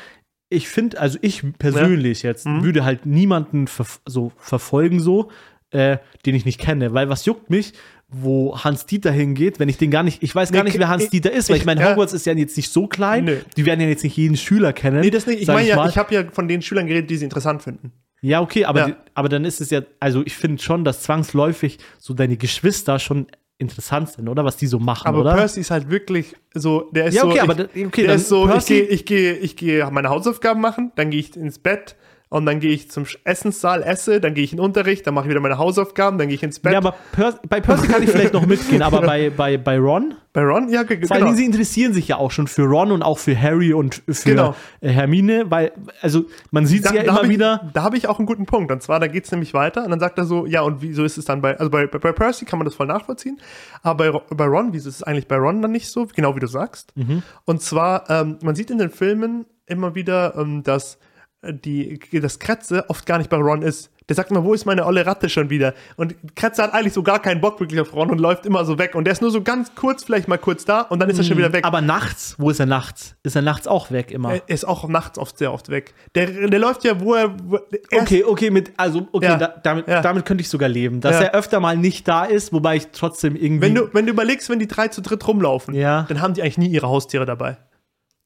ich finde, also ich persönlich jetzt Mhm. würde halt niemanden verf so verfolgen, so, äh, den ich nicht kenne, weil was juckt mich, wo Hans Dieter hingeht, wenn ich den gar nicht, ich weiß gar Nee, nicht, wer Hans ich- Dieter ist, weil ich, ich- meine, ja. Hogwarts ist ja jetzt nicht so klein, Nö. die werden ja jetzt nicht jeden Schüler kennen. Nee, das nicht. Ich meine ja, ich habe ja von den Schülern geredet, die sie interessant finden. Ja, okay, aber, Ja. Die, aber dann ist es ja, also ich finde schon, dass zwangsläufig so deine Geschwister schon interessant sind, oder? Was die so machen, Aber oder? Percy ist halt wirklich so, der ist Ja, okay, so, aber ich, okay, der ist so, ich Percy- gehe, ich gehe, ich gehe meine Hausaufgaben machen, dann gehe ich ins Bett und dann gehe ich zum Essenssaal, esse, dann gehe ich in den Unterricht, dann mache ich wieder meine Hausaufgaben, dann gehe ich ins Bett. Ja, aber Per bei Percy kann ich vielleicht noch mitgehen, aber bei, bei, bei Ron, Bei Ron, ja, ge- vor allen genau. Dingen, sie interessieren sich ja auch schon für Ron und auch für Harry und für Genau. äh, Hermine, weil, also man sieht sie ja da immer ich, wieder. Da habe ich auch einen guten Punkt. Und zwar, da geht es nämlich weiter. Und dann sagt er so, ja, und wieso ist es dann bei, also bei, bei, bei Percy kann man das voll nachvollziehen. Aber bei, bei Ron, wieso ist es eigentlich bei Ron dann nicht so? Genau wie du sagst. Mhm. Und zwar, ähm, man sieht in den Filmen immer wieder, ähm, dass die, das Kretze oft gar nicht bei Ron ist. Der sagt immer, wo ist meine olle Ratte schon wieder? Und Kretze hat eigentlich so gar keinen Bock wirklich auf Ron und läuft immer so weg. Und der ist nur so ganz kurz, vielleicht mal kurz da und dann ist er schon wieder weg. Aber nachts, wo ist er nachts? Ist er nachts auch weg immer? er ist auch nachts oft sehr oft weg. Der, der läuft ja, wo er. Wo, er Okay, okay, mit, also, okay, Ja, da, damit, ja. damit könnte ich sogar leben, dass Ja. er öfter mal nicht da ist, wobei ich trotzdem irgendwie. Wenn du, wenn du überlegst, wenn die drei zu dritt rumlaufen, dann haben die eigentlich nie ihre Haustiere dabei.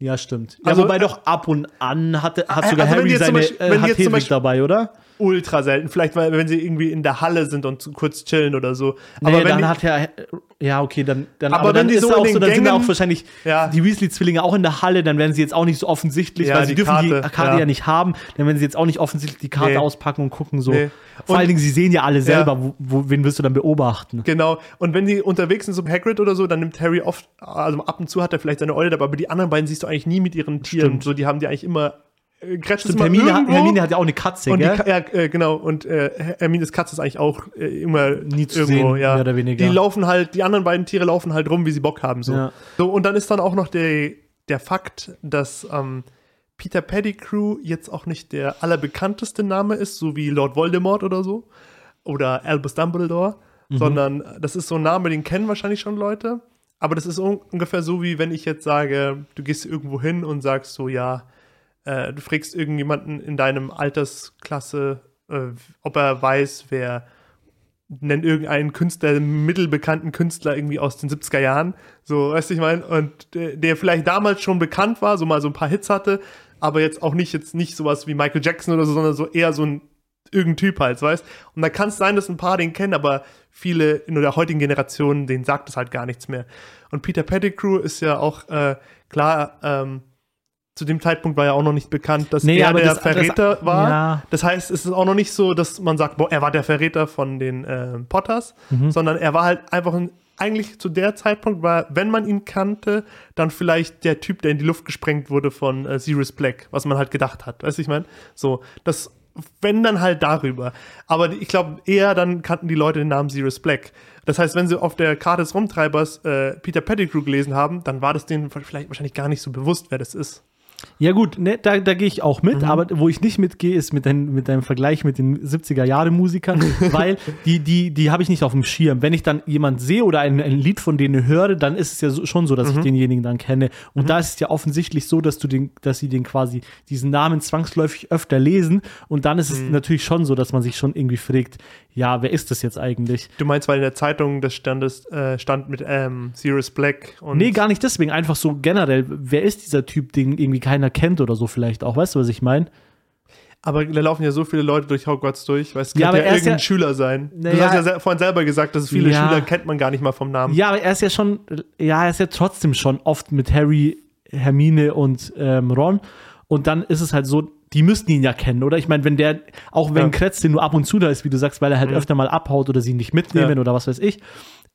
Ja, stimmt. Ja, Also, wobei äh, doch ab und an hatte, hat sogar also Harry seine, Beispiel- äh, hat Hedwig dabei, oder? Ultra selten. Vielleicht, weil, wenn sie irgendwie in der Halle sind und zu kurz chillen oder so. Nee, Aber wenn dann die, hat ja, ja, okay, dann, dann Aber dann wenn die ist so er auch so, dann sind ja Gängen- auch wahrscheinlich Ja. die Weasley-Zwillinge auch in der Halle, dann werden sie jetzt auch nicht so offensichtlich, Ja, weil sie die dürfen die Karte, Karte ja. ja. nicht haben, dann werden sie jetzt auch nicht offensichtlich die Karte Nee. auspacken und gucken so. Nee. Vor Und- allen Dingen, sie sehen ja alle selber, wo, wo, wen wirst du dann beobachten? Genau. Und wenn die unterwegs sind, so Hagrid oder so, dann nimmt Harry oft, also ab und zu hat er vielleicht seine Eule dabei, aber die anderen beiden siehst du eigentlich nie mit ihren Tieren. Stimmt. So, die haben die eigentlich immer. Äh, Gretchen Stimmt, Hermine, hat. Hermine hat ja auch eine Katze, und die, gell? Ka- ja, äh, genau, und äh, Hermines Katze ist eigentlich auch äh, immer Nie zu irgendwo, sehen, ja. mehr oder weniger. Die laufen halt, die anderen beiden Tiere laufen halt rum, wie sie Bock haben. So, Ja. so und dann ist dann auch noch der, der Fakt, dass ähm, Peter Pettigrew jetzt auch nicht der allerbekannteste Name ist, so wie Lord Voldemort oder so. Oder Albus Dumbledore. Sondern das ist so ein Name, den kennen wahrscheinlich schon Leute. Aber das ist un ungefähr so, wie wenn ich jetzt sage, du gehst irgendwo hin und sagst so, ja, äh, du fragst irgendjemanden in deinem Altersklasse, äh, ob er weiß, wer nennt irgendeinen Künstler, mittelbekannten Künstler irgendwie aus den 70er Jahren. So, weißt du, ich meine? Und der, der vielleicht damals schon bekannt war, so mal so ein paar Hits hatte, aber jetzt auch nicht jetzt nicht sowas wie Michael Jackson oder so, sondern so eher so ein irgendein Typ halt, weißt? Und da kann es sein, dass ein paar den kennen, aber viele in der heutigen Generation, denen sagt es halt gar nichts mehr. Und Peter Pettigrew ist ja auch äh, klar, ähm, zu dem Zeitpunkt war ja auch noch nicht bekannt, dass Nee, er der das- Verräter das- war. ja. Das heißt, es ist auch noch nicht so, dass man sagt, boah, er war der Verräter von den äh, Potters, Mhm. sondern er war halt einfach ein, eigentlich zu der Zeitpunkt war, wenn man ihn kannte, dann vielleicht der Typ, der in die Luft gesprengt wurde von äh, Sirius Black, was man halt gedacht hat. Weißt du, ich meine? So, das, wenn dann halt darüber. Aber ich glaube, eher dann kannten die Leute den Namen Sirius Black. Das heißt, wenn sie auf der Karte des Rumtreibers äh, Peter Pettigrew gelesen haben, dann war das denen vielleicht wahrscheinlich gar nicht so bewusst, wer das ist. Ja, gut, ne, da, da gehe ich auch Mhm. mit, aber wo ich nicht mitgehe, ist mit, dein, mit deinem Vergleich mit den 70er-Jahre-Musikern, weil die, die, die habe ich nicht auf dem Schirm. Wenn ich dann jemand sehe oder ein, ein Lied von denen höre, dann ist es ja so, schon so, dass Mhm. ich denjenigen dann kenne. Und da ist es ja offensichtlich so, dass du den, dass sie den quasi diesen Namen zwangsläufig öfter lesen. Und dann ist es Mhm. natürlich schon so, dass man sich schon irgendwie fragt, ja, wer ist das jetzt eigentlich? Du meinst, weil in der Zeitung das standes, äh, stand mit ähm, Sirius Black und Nee, gar nicht deswegen, einfach so generell, wer ist dieser Typ, den irgendwie keiner kennt oder so vielleicht auch, weißt du, was ich meine? Aber da laufen ja so viele Leute durch Hogwarts durch, weil es Ja, könnte aber ja, er irgendein ja- Schüler sein. Du hast ja vorhin selber gesagt, dass viele Ja. Schüler kennt man gar nicht mal vom Namen. Ja, aber er ist ja schon, ja, er ist ja trotzdem schon oft mit Harry, Hermine und ähm, Ron. Und dann ist es halt so, die müssten ihn ja kennen, oder? Ich meine, wenn der, auch wenn Ja. Kretz den nur ab und zu da ist, wie du sagst, weil er halt Mhm. öfter mal abhaut oder sie nicht mitnehmen Ja. oder was weiß ich,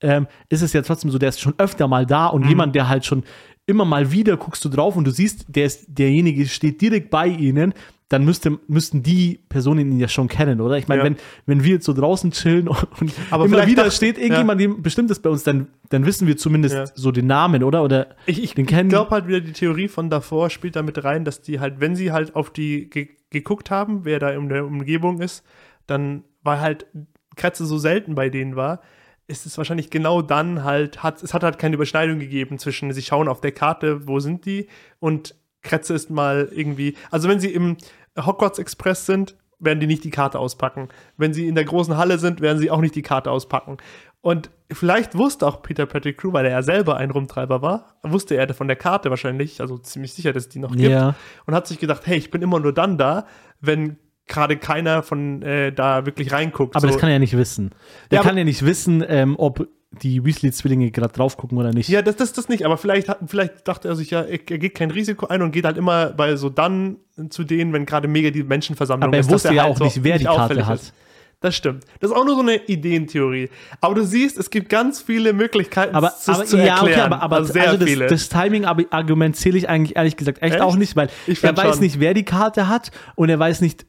ähm, ist es ja trotzdem so, der ist schon öfter mal da und Mhm. jemand, der halt schon immer mal wieder guckst du drauf und du siehst, der ist, derjenige steht direkt bei ihnen, dann müsste, müssten die Personen ihn ja schon kennen, oder? Ich meine, Ja. wenn, wenn wir jetzt so draußen chillen und, und Aber immer wieder dacht- steht irgendjemand, dem Bestimmtes bei uns, dann, dann wissen wir zumindest Ja. so den Namen, oder? Oder Ich, ich den kennen. glaube halt wieder, die Theorie von davor spielt da mit rein, dass die halt, wenn sie halt auf die ge geguckt haben, wer da in der Umgebung ist, dann war halt Kratze so selten bei denen war, ist es wahrscheinlich genau dann halt, hat, es hat halt keine Überschneidung gegeben zwischen, sie schauen auf der Karte, wo sind die und Kretze ist mal irgendwie, also wenn sie im Hogwarts Express sind, werden die nicht die Karte auspacken. Wenn sie in der großen Halle sind, werden sie auch nicht die Karte auspacken. Und vielleicht wusste auch Peter Pettigrew, weil er ja selber ein Rumtreiber war, wusste er von der Karte wahrscheinlich, also ziemlich sicher, dass es die noch gibt, Ja. und hat sich gedacht, hey, ich bin immer nur dann da, wenn gerade keiner von äh, da wirklich reinguckt. Aber so. das kann er ja nicht wissen. Der Ja, kann ja nicht wissen, ähm, ob die Weasley-Zwillinge gerade drauf gucken oder nicht. Ja, das, das, das nicht, aber vielleicht, hat, vielleicht dachte er sich ja, er, er geht kein Risiko ein und geht halt immer bei so dann zu denen, wenn gerade mega die Menschenversammlung Aber er ist. dass wusste ja halt auch nicht, wer die Karte hat. Ist. Das stimmt. Das ist auch nur so eine Ideentheorie. Aber du siehst, es gibt ganz viele Möglichkeiten, aber, das aber zu ja, erklären. okay, aber, aber also sehr also das, viele. das Timing-Argument zähle ich eigentlich ehrlich gesagt echt, Echt? auch nicht, weil er find weiß schon. nicht, wer die Karte hat und er weiß nicht,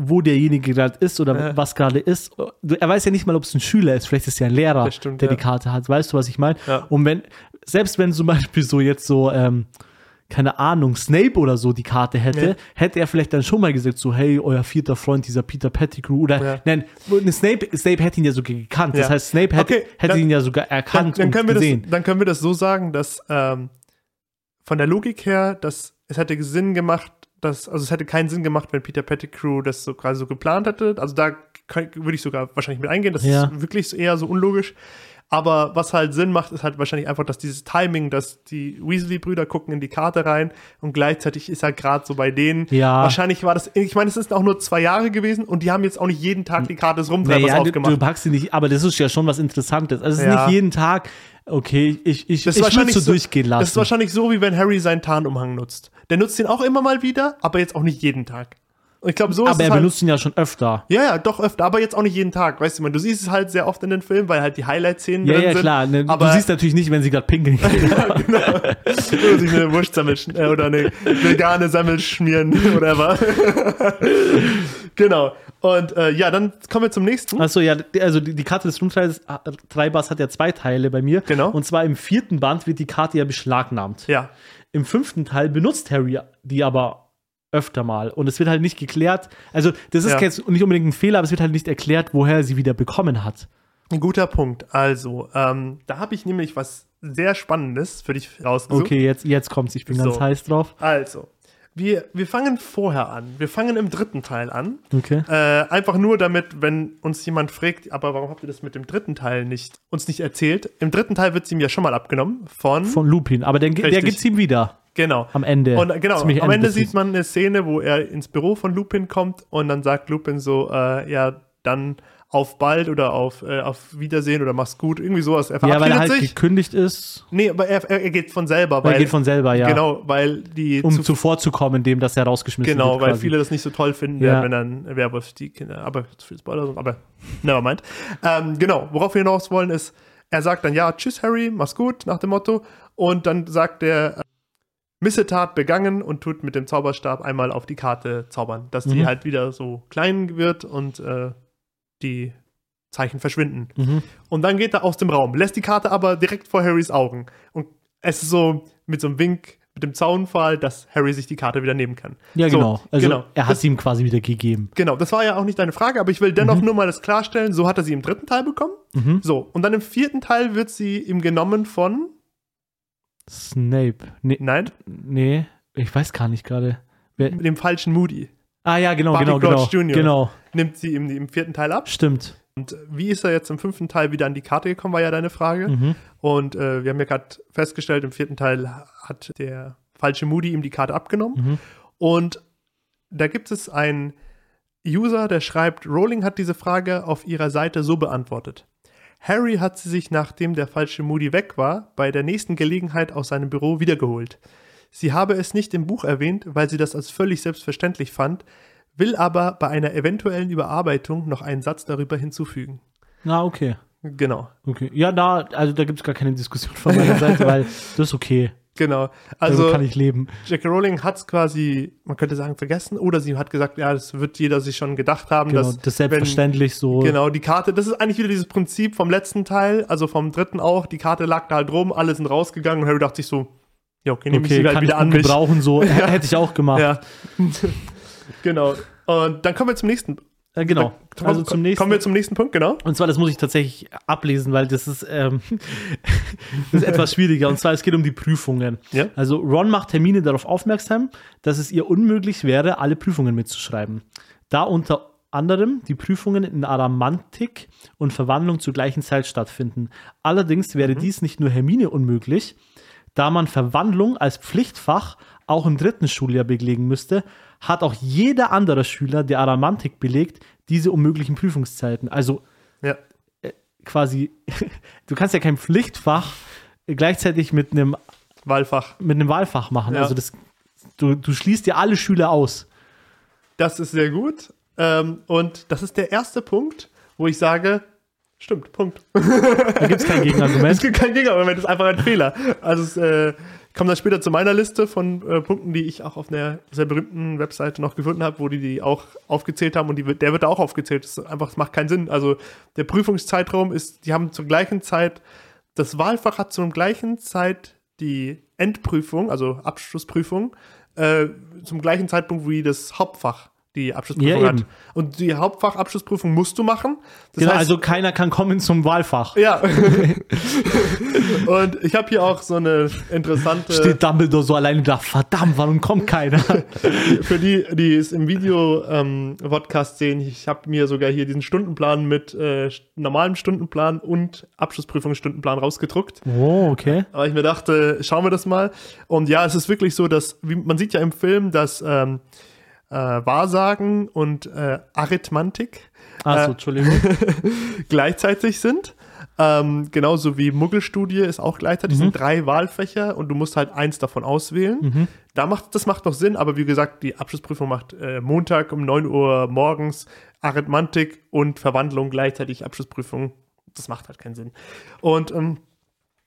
wo derjenige gerade ist oder Ja. was gerade ist. Er weiß ja nicht mal, ob es ein Schüler ist. Vielleicht ist es ja ein Lehrer, stimmt, der ja. die Karte hat. Weißt du, was ich meine? Ja. Und wenn, selbst wenn zum Beispiel so jetzt so, ähm, keine Ahnung, Snape oder so die Karte hätte, hätte er vielleicht dann schon mal gesagt, so, hey, euer vierter Freund, dieser Peter Pettigrew, oder, nein, Snape, Snape hätte ihn ja sogar gekannt. Das heißt, Snape hätte, Okay, hätte dann- ihn ja sogar dann, erkannt dann, und können wir gesehen. das, dann können wir das so sagen, dass ähm, von der Logik her, dass es hätte Sinn gemacht, dass, also es hätte keinen Sinn gemacht, wenn Peter Pettigrew das so quasi so geplant hätte. Also da kann- würde ich sogar wahrscheinlich mit eingehen. Das Ja. ist wirklich eher so unlogisch. Aber was halt Sinn macht, ist halt wahrscheinlich einfach, dass dieses Timing, dass die Weasley-Brüder gucken in die Karte rein und gleichzeitig ist er gerade so bei denen. Ja. Wahrscheinlich war das, ich meine, es ist auch nur zwei Jahre gewesen und die haben jetzt auch nicht jeden Tag die Karte des Rumtreibers Naja, du, aufgemacht. du packst sie nicht, aber das ist ja schon was Interessantes. Also es ist Ja. nicht jeden Tag, okay, ich, ich, Das ich würde so durchgehen lassen. Das ist wahrscheinlich so, wie wenn Harry seinen Tarnumhang nutzt. Der nutzt ihn auch immer mal wieder, aber jetzt auch nicht jeden Tag. Ich glaube, so ist aber er halt. benutzt ihn ja schon öfter. ja, ja, doch öfter, aber jetzt auch nicht jeden Tag. Weißt du, man, du siehst es halt sehr oft in den Filmen, weil halt die Highlight-Szenen Ja, drin ja, sind. klar. Ne, aber du siehst natürlich nicht, wenn sie gerade pinkeln gehen. Oder sich eine sch- äh, oder eine vegane Sammel schmieren, whatever. genau. Und äh, ja, dann kommen wir zum nächsten. Achso, ja, also die, die Karte des Rumtreibers Treibers hat ja zwei Teile bei mir. Genau. Und zwar im vierten Band wird die Karte ja beschlagnahmt. Ja. Im fünften Teil benutzt Harry die aber öfter mal. Und es wird halt nicht geklärt. Also, das ist Ja. jetzt nicht unbedingt ein Fehler, aber es wird halt nicht erklärt, woher er sie wieder bekommen hat. Ein guter Punkt. Also, ähm, da habe ich nämlich was sehr Spannendes für dich rausgesucht. Okay, jetzt, jetzt kommt's. Ich bin ganz So. heiß drauf. Also, wir, wir fangen vorher an. Wir fangen im dritten Teil an. Okay. Äh, einfach nur damit, wenn uns jemand fragt, aber warum habt ihr das mit dem dritten Teil nicht uns nicht erzählt? Im dritten Teil wird es ihm ja schon mal abgenommen von, Von Lupin. Aber der, der gibt's ihm wieder. Genau. Am Ende. Und genau, am Ende des sieht man eine Szene, wo er ins Büro von Lupin kommt und dann sagt Lupin so, äh, ja, dann auf bald oder auf, äh, auf Wiedersehen oder mach's gut, irgendwie sowas. Er Ja, weil er halt sich. gekündigt ist. Nee, aber er, er, geht von selber, Weil weil er geht von selber, ja. genau, weil die um zu- zuvorzukommen, dem, dass er rausgeschmissen Genau, wird. weil quasi. viele das nicht so toll finden, Ja. wenn dann Werwolf die Kinder, aber zu viel Spoiler, aber never mind. Ähm, genau, worauf wir hinaus wollen ist, er sagt dann, ja, tschüss Harry, mach's gut, nach dem Motto, und dann sagt er, Missetat begangen und tut mit dem Zauberstab einmal auf die Karte zaubern, dass die Mhm. halt wieder so klein wird und äh, die Zeichen verschwinden. Mhm. Und dann geht er aus dem Raum, lässt die Karte aber direkt vor Harrys Augen. Und es ist so mit so einem Wink, mit dem Zaunpfahl, dass Harry sich die Karte wieder nehmen kann. Ja, So, genau. Also genau. er hat Das- sie ihm quasi wieder gegeben. Genau, das war ja auch nicht deine Frage, aber ich will dennoch nur mal das klarstellen. So hat er sie im dritten Teil bekommen. Mhm. So, und dann im vierten Teil wird sie ihm genommen von. Snape. Nee, Nein, nee, ich weiß gar nicht gerade. Wer- dem falschen Moody. Ah ja, genau, Barty genau, genau. Crouch Jr.. Genau, Nimmt sie ihm im vierten Teil ab. stimmt. Und wie ist er jetzt im fünften Teil wieder an die Karte gekommen, war ja deine Frage. Mhm. Und äh, wir haben ja gerade festgestellt, im vierten Teil hat der falsche Moody ihm die Karte abgenommen. Mhm. Und da gibt es einen User, der schreibt, Rowling hat diese Frage auf ihrer Seite so beantwortet. Harry hat sie sich, nachdem der falsche Moody weg war, bei der nächsten Gelegenheit aus seinem Büro wiedergeholt. Sie habe es nicht im Buch erwähnt, weil sie das als völlig selbstverständlich fand, will aber bei einer eventuellen Überarbeitung noch einen Satz darüber hinzufügen. Ah, okay. Genau, Okay. Ja, da, also da gibt es gar keine Diskussion von meiner Seite, weil das ist okay. Genau. Also kann ich leben. J.K. Rowling hat es quasi, man könnte sagen, vergessen, oder sie hat gesagt, ja, das wird jeder sich schon gedacht haben, Genau, dass das ist selbstverständlich so. Genau, die Karte, das ist eigentlich wieder dieses Prinzip vom letzten Teil, also vom dritten auch. Die Karte lag da halt rum, alle sind rausgegangen und Harry dachte sich so, ja, okay, nehme ich Okay, sie halt kann ich wieder an mich. gebrauchen, so. Hätte ich auch gemacht. Ja. genau. Und dann kommen wir zum nächsten. Äh, genau. Komm- Also zum nächsten. Kommen wir zum nächsten Punkt, genau. Und zwar, das muss ich tatsächlich ablesen, weil das ist, ähm, das ist etwas schwieriger. Und zwar, es geht um die Prüfungen. Ja. Also Ron macht Hermine darauf aufmerksam, dass es ihr unmöglich wäre, alle Prüfungen mitzuschreiben. Da unter anderem die Prüfungen in Aramantik und Verwandlung zur gleichen Zeit stattfinden. Allerdings wäre dies nicht nur Hermine unmöglich, da man Verwandlung als Pflichtfach auch im dritten Schuljahr belegen müsste, hat auch jeder andere Schüler, der Aramantik belegt, diese unmöglichen Prüfungszeiten. Also Ja. quasi, du kannst ja kein Pflichtfach gleichzeitig mit einem Wahlfach. mit einem Wahlfach machen. Ja. Also das, du, du schließt ja alle Schüler aus. Das ist sehr gut. Ähm, und das ist der erste Punkt, wo ich sage, stimmt, Punkt. Da gibt es kein Es Gegenargument. gibt kein Gegenargument, das ist einfach ein Fehler. Also es äh, kommt dann später zu meiner Liste von äh, Punkten, die ich auch auf einer sehr berühmten Webseite noch gefunden habe, wo die die auch aufgezählt haben und die, der wird da auch aufgezählt. Das einfach, das macht keinen Sinn. Also der Prüfungszeitraum ist, die haben zur gleichen Zeit, das Wahlfach hat zur gleichen Zeit die Endprüfung, also Abschlussprüfung, äh, zum gleichen Zeitpunkt wie das Hauptfach die Abschlussprüfung Ja, hat. Und die Hauptfachabschlussprüfung musst du machen. Das Genau, heißt, also keiner kann kommen zum Wahlfach. ja. und ich habe hier auch so eine interessante, Steht Dumbledore so alleine da. Verdammt, warum kommt keiner? für die, die es im Video-Podcast sehen, ich habe mir sogar hier diesen Stundenplan mit äh, normalem Stundenplan und Abschlussprüfungsstundenplan rausgedruckt. Oh, okay. Aber ich mir dachte, schauen wir das mal. Und ja, es ist wirklich so, dass, wie, man sieht ja im Film, dass ähm, äh, Wahrsagen und äh, Arithmantik Achso, Äh, Entschuldigung. gleichzeitig sind. Ähm, genauso wie Muggelstudie ist auch gleichzeitig, Mhm. sind drei Wahlfächer und du musst halt eins davon auswählen. Mhm. Da macht, das macht noch Sinn, aber wie gesagt, die Abschlussprüfung macht äh, Montag um 9 Uhr morgens Arithmantik und Verwandlung gleichzeitig Abschlussprüfung. Das macht halt keinen Sinn. Und ähm,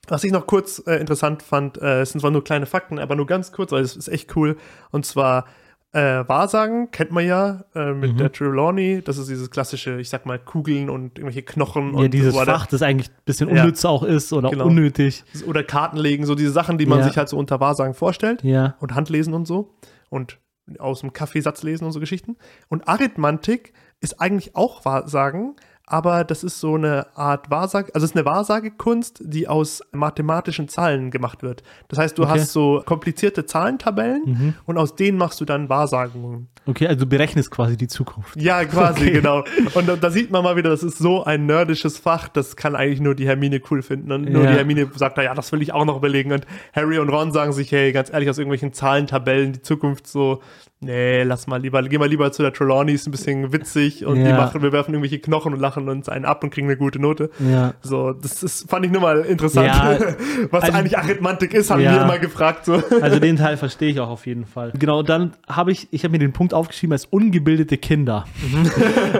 was ich noch kurz äh, interessant fand, äh, es sind zwar nur kleine Fakten, aber nur ganz kurz, weil es ist echt cool. Und zwar äh, Wahrsagen kennt man ja äh, mit Mhm. der Trelawney. Das ist dieses klassische, ich sag mal, Kugeln und irgendwelche Knochen Ja, und dieses so. Fach, das eigentlich ein bisschen Ja. unnütz auch ist oder Genau. unnötig. Oder Karten legen, so diese Sachen, die man Ja. sich halt so unter Wahrsagen vorstellt. Ja. Und Handlesen und so. Und aus dem Kaffeesatz lesen und so Geschichten. Und Arithmantik ist eigentlich auch Wahrsagen, aber das ist so eine Art Wahrsage, also es ist eine Wahrsagekunst, die aus mathematischen Zahlen gemacht wird. Das heißt, du Okay. hast so komplizierte Zahlentabellen und aus denen machst du dann Wahrsagungen. Okay, also du berechnest quasi die Zukunft. Ja, quasi, Okay. genau. Und da, da sieht man mal wieder, das ist so ein nerdisches Fach, das kann eigentlich nur die Hermine cool finden. Und nur Ja. die Hermine sagt, na ja, das will ich auch noch überlegen. Und Harry und Ron sagen sich, hey, ganz ehrlich, aus irgendwelchen Zahlentabellen die Zukunft so, nee, lass mal lieber, geh mal lieber zu der Trelawney, ist ein bisschen witzig und die Ja. machen, wir werfen irgendwelche Knochen und lachen uns einen ab und kriegen eine gute Note. Ja. So, das ist, fand ich nur mal interessant. Ja, Was also- eigentlich Arithmantik ist, haben Ja. wir immer gefragt. So. Also den Teil verstehe ich auch auf jeden Fall. Genau, und dann habe ich, ich habe mir den Punkt aufgeschrieben als ungebildete Kinder.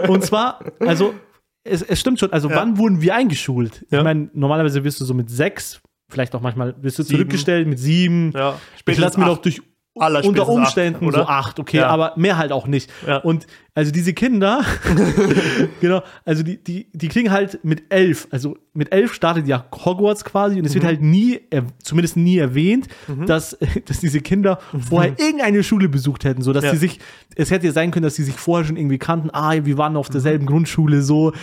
und zwar, also es, es stimmt schon, also Ja. wann wurden wir eingeschult? Ja. Ich meine, normalerweise wirst du so mit sechs, vielleicht auch manchmal wirst du Sieben. zurückgestellt mit sieben. Ja, ich lasse mir doch durch unter spätestens Umständen acht, so acht, okay, Ja. aber mehr halt auch nicht. Ja. Und also diese Kinder, genau, also die, die, die kriegen halt mit elf, also mit elf startet ja Hogwarts quasi und es Mhm. wird halt nie, zumindest nie erwähnt, dass, dass diese Kinder vorher irgendeine Schule besucht hätten, so dass Mhm. Ja. sie sich, es hätte ja sein können, dass sie sich vorher schon irgendwie kannten, ah, wir waren auf Mhm. derselben Grundschule so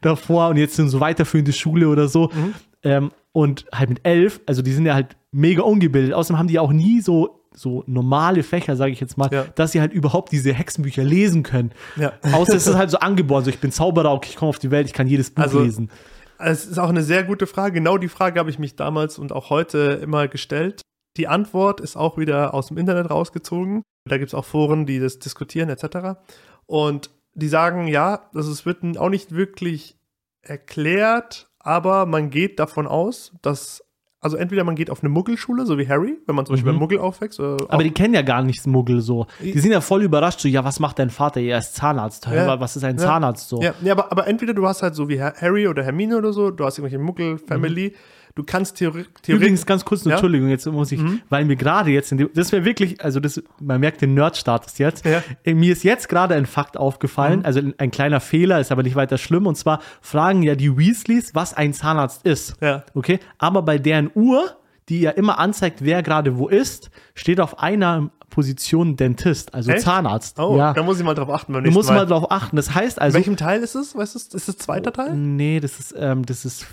davor und jetzt sind so weiterführende Schule oder so. Mhm. Ähm, und halt mit elf, also die sind ja halt mega ungebildet. Außerdem haben die auch nie so, so normale Fächer, sage ich jetzt mal, Ja. dass sie halt überhaupt diese Hexenbücher lesen können. Ja. Außer es ist halt so angeboren, so ich bin Zauberer, okay, ich komme auf die Welt, ich kann jedes Buch Also, lesen. Es ist auch eine sehr gute Frage. Genau die Frage habe ich mich damals und auch heute immer gestellt. Die Antwort ist auch wieder aus dem Internet rausgezogen. Da gibt es auch Foren, die das diskutieren etc. Und die sagen, ja, das ist, wird auch nicht wirklich erklärt, aber man geht davon aus, dass, also entweder man geht auf eine Muggelschule, so wie Harry, wenn man zum Beispiel Mhm. bei Muggel aufwächst. Oder Aber die kennen ja gar nichts Muggel so. Die sind ja voll überrascht, so, ja, was macht dein Vater? Er ist Zahnarzt. Ja. Was ist ein Ja. Zahnarzt so? ja, ja aber, aber entweder du hast halt so wie Ha- Harry oder Hermine oder so, du hast irgendwelche Muggel-Family, du kannst theori theoretisch. Übrigens ganz kurz, Ja? Entschuldigung, jetzt muss ich, weil mir gerade jetzt, in dem, das wäre wirklich, also das, man merkt den Nerd-Status jetzt. Ja. Mir ist jetzt gerade ein Fakt aufgefallen, Mhm. also ein, ein kleiner Fehler, ist aber nicht weiter schlimm. Und zwar fragen ja die Weasleys, was ein Zahnarzt ist. Ja. Okay, aber bei deren Uhr, die ja immer anzeigt, wer gerade wo ist, steht auf einer Position Dentist, also Echt? Zahnarzt. Oh, ja. da muss ich mal drauf achten beim Du nächsten musst Mal. mal drauf achten. Das heißt In also. welchem Teil ist es? Weißt du, ist es zweiter Teil? Nee, das ist, ähm, das ist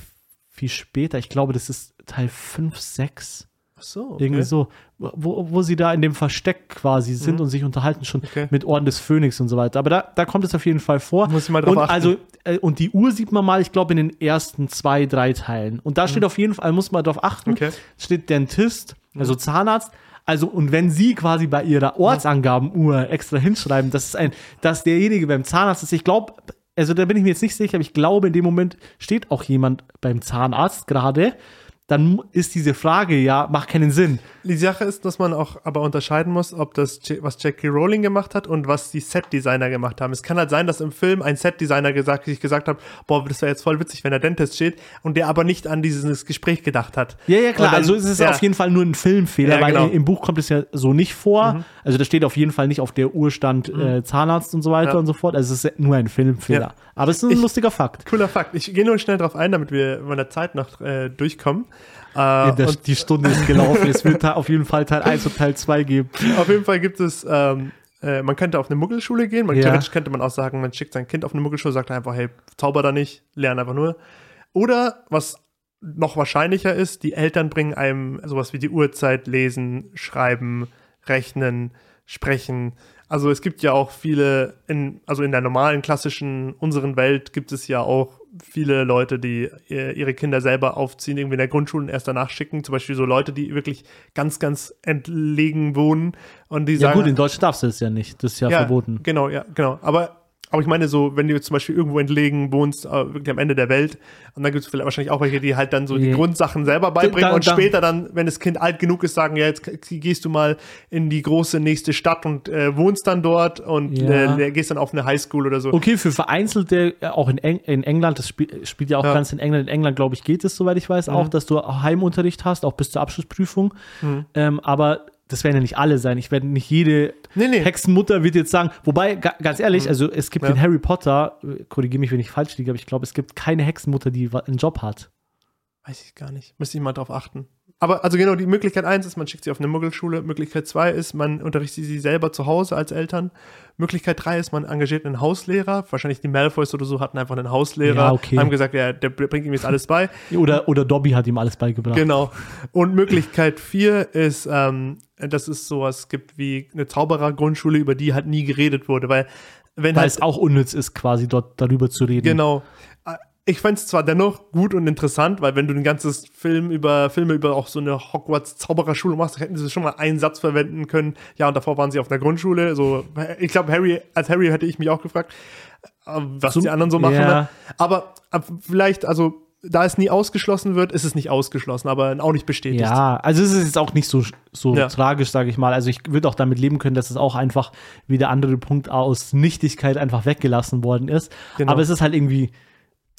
viel später. Ich glaube, das ist Teil 5, 6. Ach so. Okay. Irgendwie so, wo, wo sie da in dem Versteck quasi sind und sich unterhalten schon Mhm. Okay. mit Orden des Phönix und so weiter. Aber da, da kommt es auf jeden Fall vor. Muss ich mal drauf und achten. Also, äh, und die Uhr sieht man mal, ich glaube, in den ersten zwei, drei Teilen. Und da steht auf jeden Fall, muss man darauf achten, Mhm. Okay. Mhm. steht Dentist, also Zahnarzt. Also, und wenn Sie quasi bei Ihrer Ortsangabenuhr extra hinschreiben, dass, es ein, dass derjenige beim Zahnarzt ist, ich glaube, also da bin ich mir jetzt nicht sicher, aber ich glaube, in dem Moment steht auch jemand beim Zahnarzt gerade, dann ist diese Frage ja, macht keinen Sinn. Die Sache ist, dass man auch aber unterscheiden muss, ob das, was Jackie Rowling gemacht hat und was die Set-Designer gemacht haben. Es kann halt sein, dass im Film ein Set-Designer gesagt, sich gesagt hat, boah, das wäre jetzt voll witzig, wenn der Dentist steht und der aber nicht an dieses Gespräch gedacht hat. Ja, ja, klar. Dann- also es ist ja. auf jeden Fall nur ein Filmfehler, Ja, weil genau. im Buch kommt es ja so nicht vor. Also da steht auf jeden Fall nicht auf der Urstand äh, Zahnarzt und so weiter Ja. und so fort. Also es ist nur ein Filmfehler. Ja. Aber es ist ein Ich- lustiger Fakt. Cooler Fakt. Ich gehe nur schnell drauf ein, damit wir von der Zeit noch äh, durchkommen. Äh, und die Stunde ist gelaufen. es wird da auf jeden Fall Teil 1 und Teil 2 geben. auf jeden Fall gibt es, ähm, äh, man könnte auf eine Muggelschule gehen. Man, Ja. Theoretisch könnte man auch sagen, man schickt sein Kind auf eine Muggelschule, sagt einfach, hey, zauber da nicht, lern einfach nur. Oder was noch wahrscheinlicher ist, die Eltern bringen einem sowas wie die Uhrzeit lesen, schreiben, rechnen, sprechen. Also es gibt ja auch viele, in, also in der normalen, klassischen, unseren Welt gibt es ja auch viele Leute, die äh, ihre Kinder selber aufziehen, irgendwie in der Grundschule und erst danach schicken. Zum Beispiel so Leute, die wirklich ganz, ganz entlegen wohnen und die Ja sagen, gut, in Deutschland darfst du es ja nicht. Das ist ja, verboten. Genau, ja, genau. Aber, aber ich meine so, wenn du jetzt zum Beispiel irgendwo entlegen wohnst, äh, wirklich am Ende der Welt, und dann gibt es vielleicht wahrscheinlich auch welche, die halt dann so die. Grundsachen selber beibringen Da- und später dann, wenn das Kind alt genug ist, sagen, ja, jetzt gehst du mal in die große nächste Stadt und äh, wohnst dann dort und Ja. äh, gehst dann auf eine Highschool oder so. Okay, für Vereinzelte, äh, auch in, Eng in England, das spiel, spielt ja auch Ja. Mhm. ganz in England. In England, glaube ich, geht es, soweit ich weiß, auch, dass du Heimunterricht hast, auch bis zur Abschlussprüfung. Mhm. Ähm, aber das werden ja nicht alle sein. Ich werde nicht jede Nee, nee. Hexenmutter wird jetzt sagen, wobei, ga, ganz ehrlich, also es gibt Mhm. Ja. in Harry Potter, äh, korrigiere mich, wenn ich falsch liege, aber ich glaube, es gibt keine Hexenmutter, die einen Job hat. Weiß ich gar nicht. Müsste ich mal drauf achten. Aber also genau, die Möglichkeit eins ist, man schickt sie auf eine Muggelschule. Möglichkeit zwei ist, man unterrichtet sie selber zu Hause als Eltern. Möglichkeit drei ist, man engagiert einen Hauslehrer. Wahrscheinlich die Malfoys oder so hatten einfach einen Hauslehrer. Ja, okay. Haben gesagt, ja, der bringt ihm jetzt alles bei. Oder, oder Dobby hat ihm alles beigebracht. Genau. Und Möglichkeit vier ist, ähm, dass es sowas gibt wie eine Zauberergrundschule, über die halt nie geredet wurde, weil wenn Weil halt, es auch unnütz ist, quasi dort darüber zu reden. Genau. Ich fand es zwar dennoch gut und interessant, weil wenn du ein ganzes Film über Filme über auch so eine Hogwarts Zaubererschule machst, hätten sie schon mal einen Satz verwenden können. Ja, und davor waren sie auf einer Grundschule. So, ich glaube, Harry als Harry hätte ich mich auch gefragt, äh, was So- die anderen so machen. ja. ne? Aber äh, vielleicht, also da es nie ausgeschlossen wird, ist es nicht ausgeschlossen, aber auch nicht bestätigt. Ja, also es ist jetzt auch nicht so, so Ja. tragisch, sage ich mal. Also ich würde auch damit leben können, dass es auch einfach wie der andere Punkt aus Nichtigkeit einfach weggelassen worden ist. Genau. Aber es ist halt irgendwie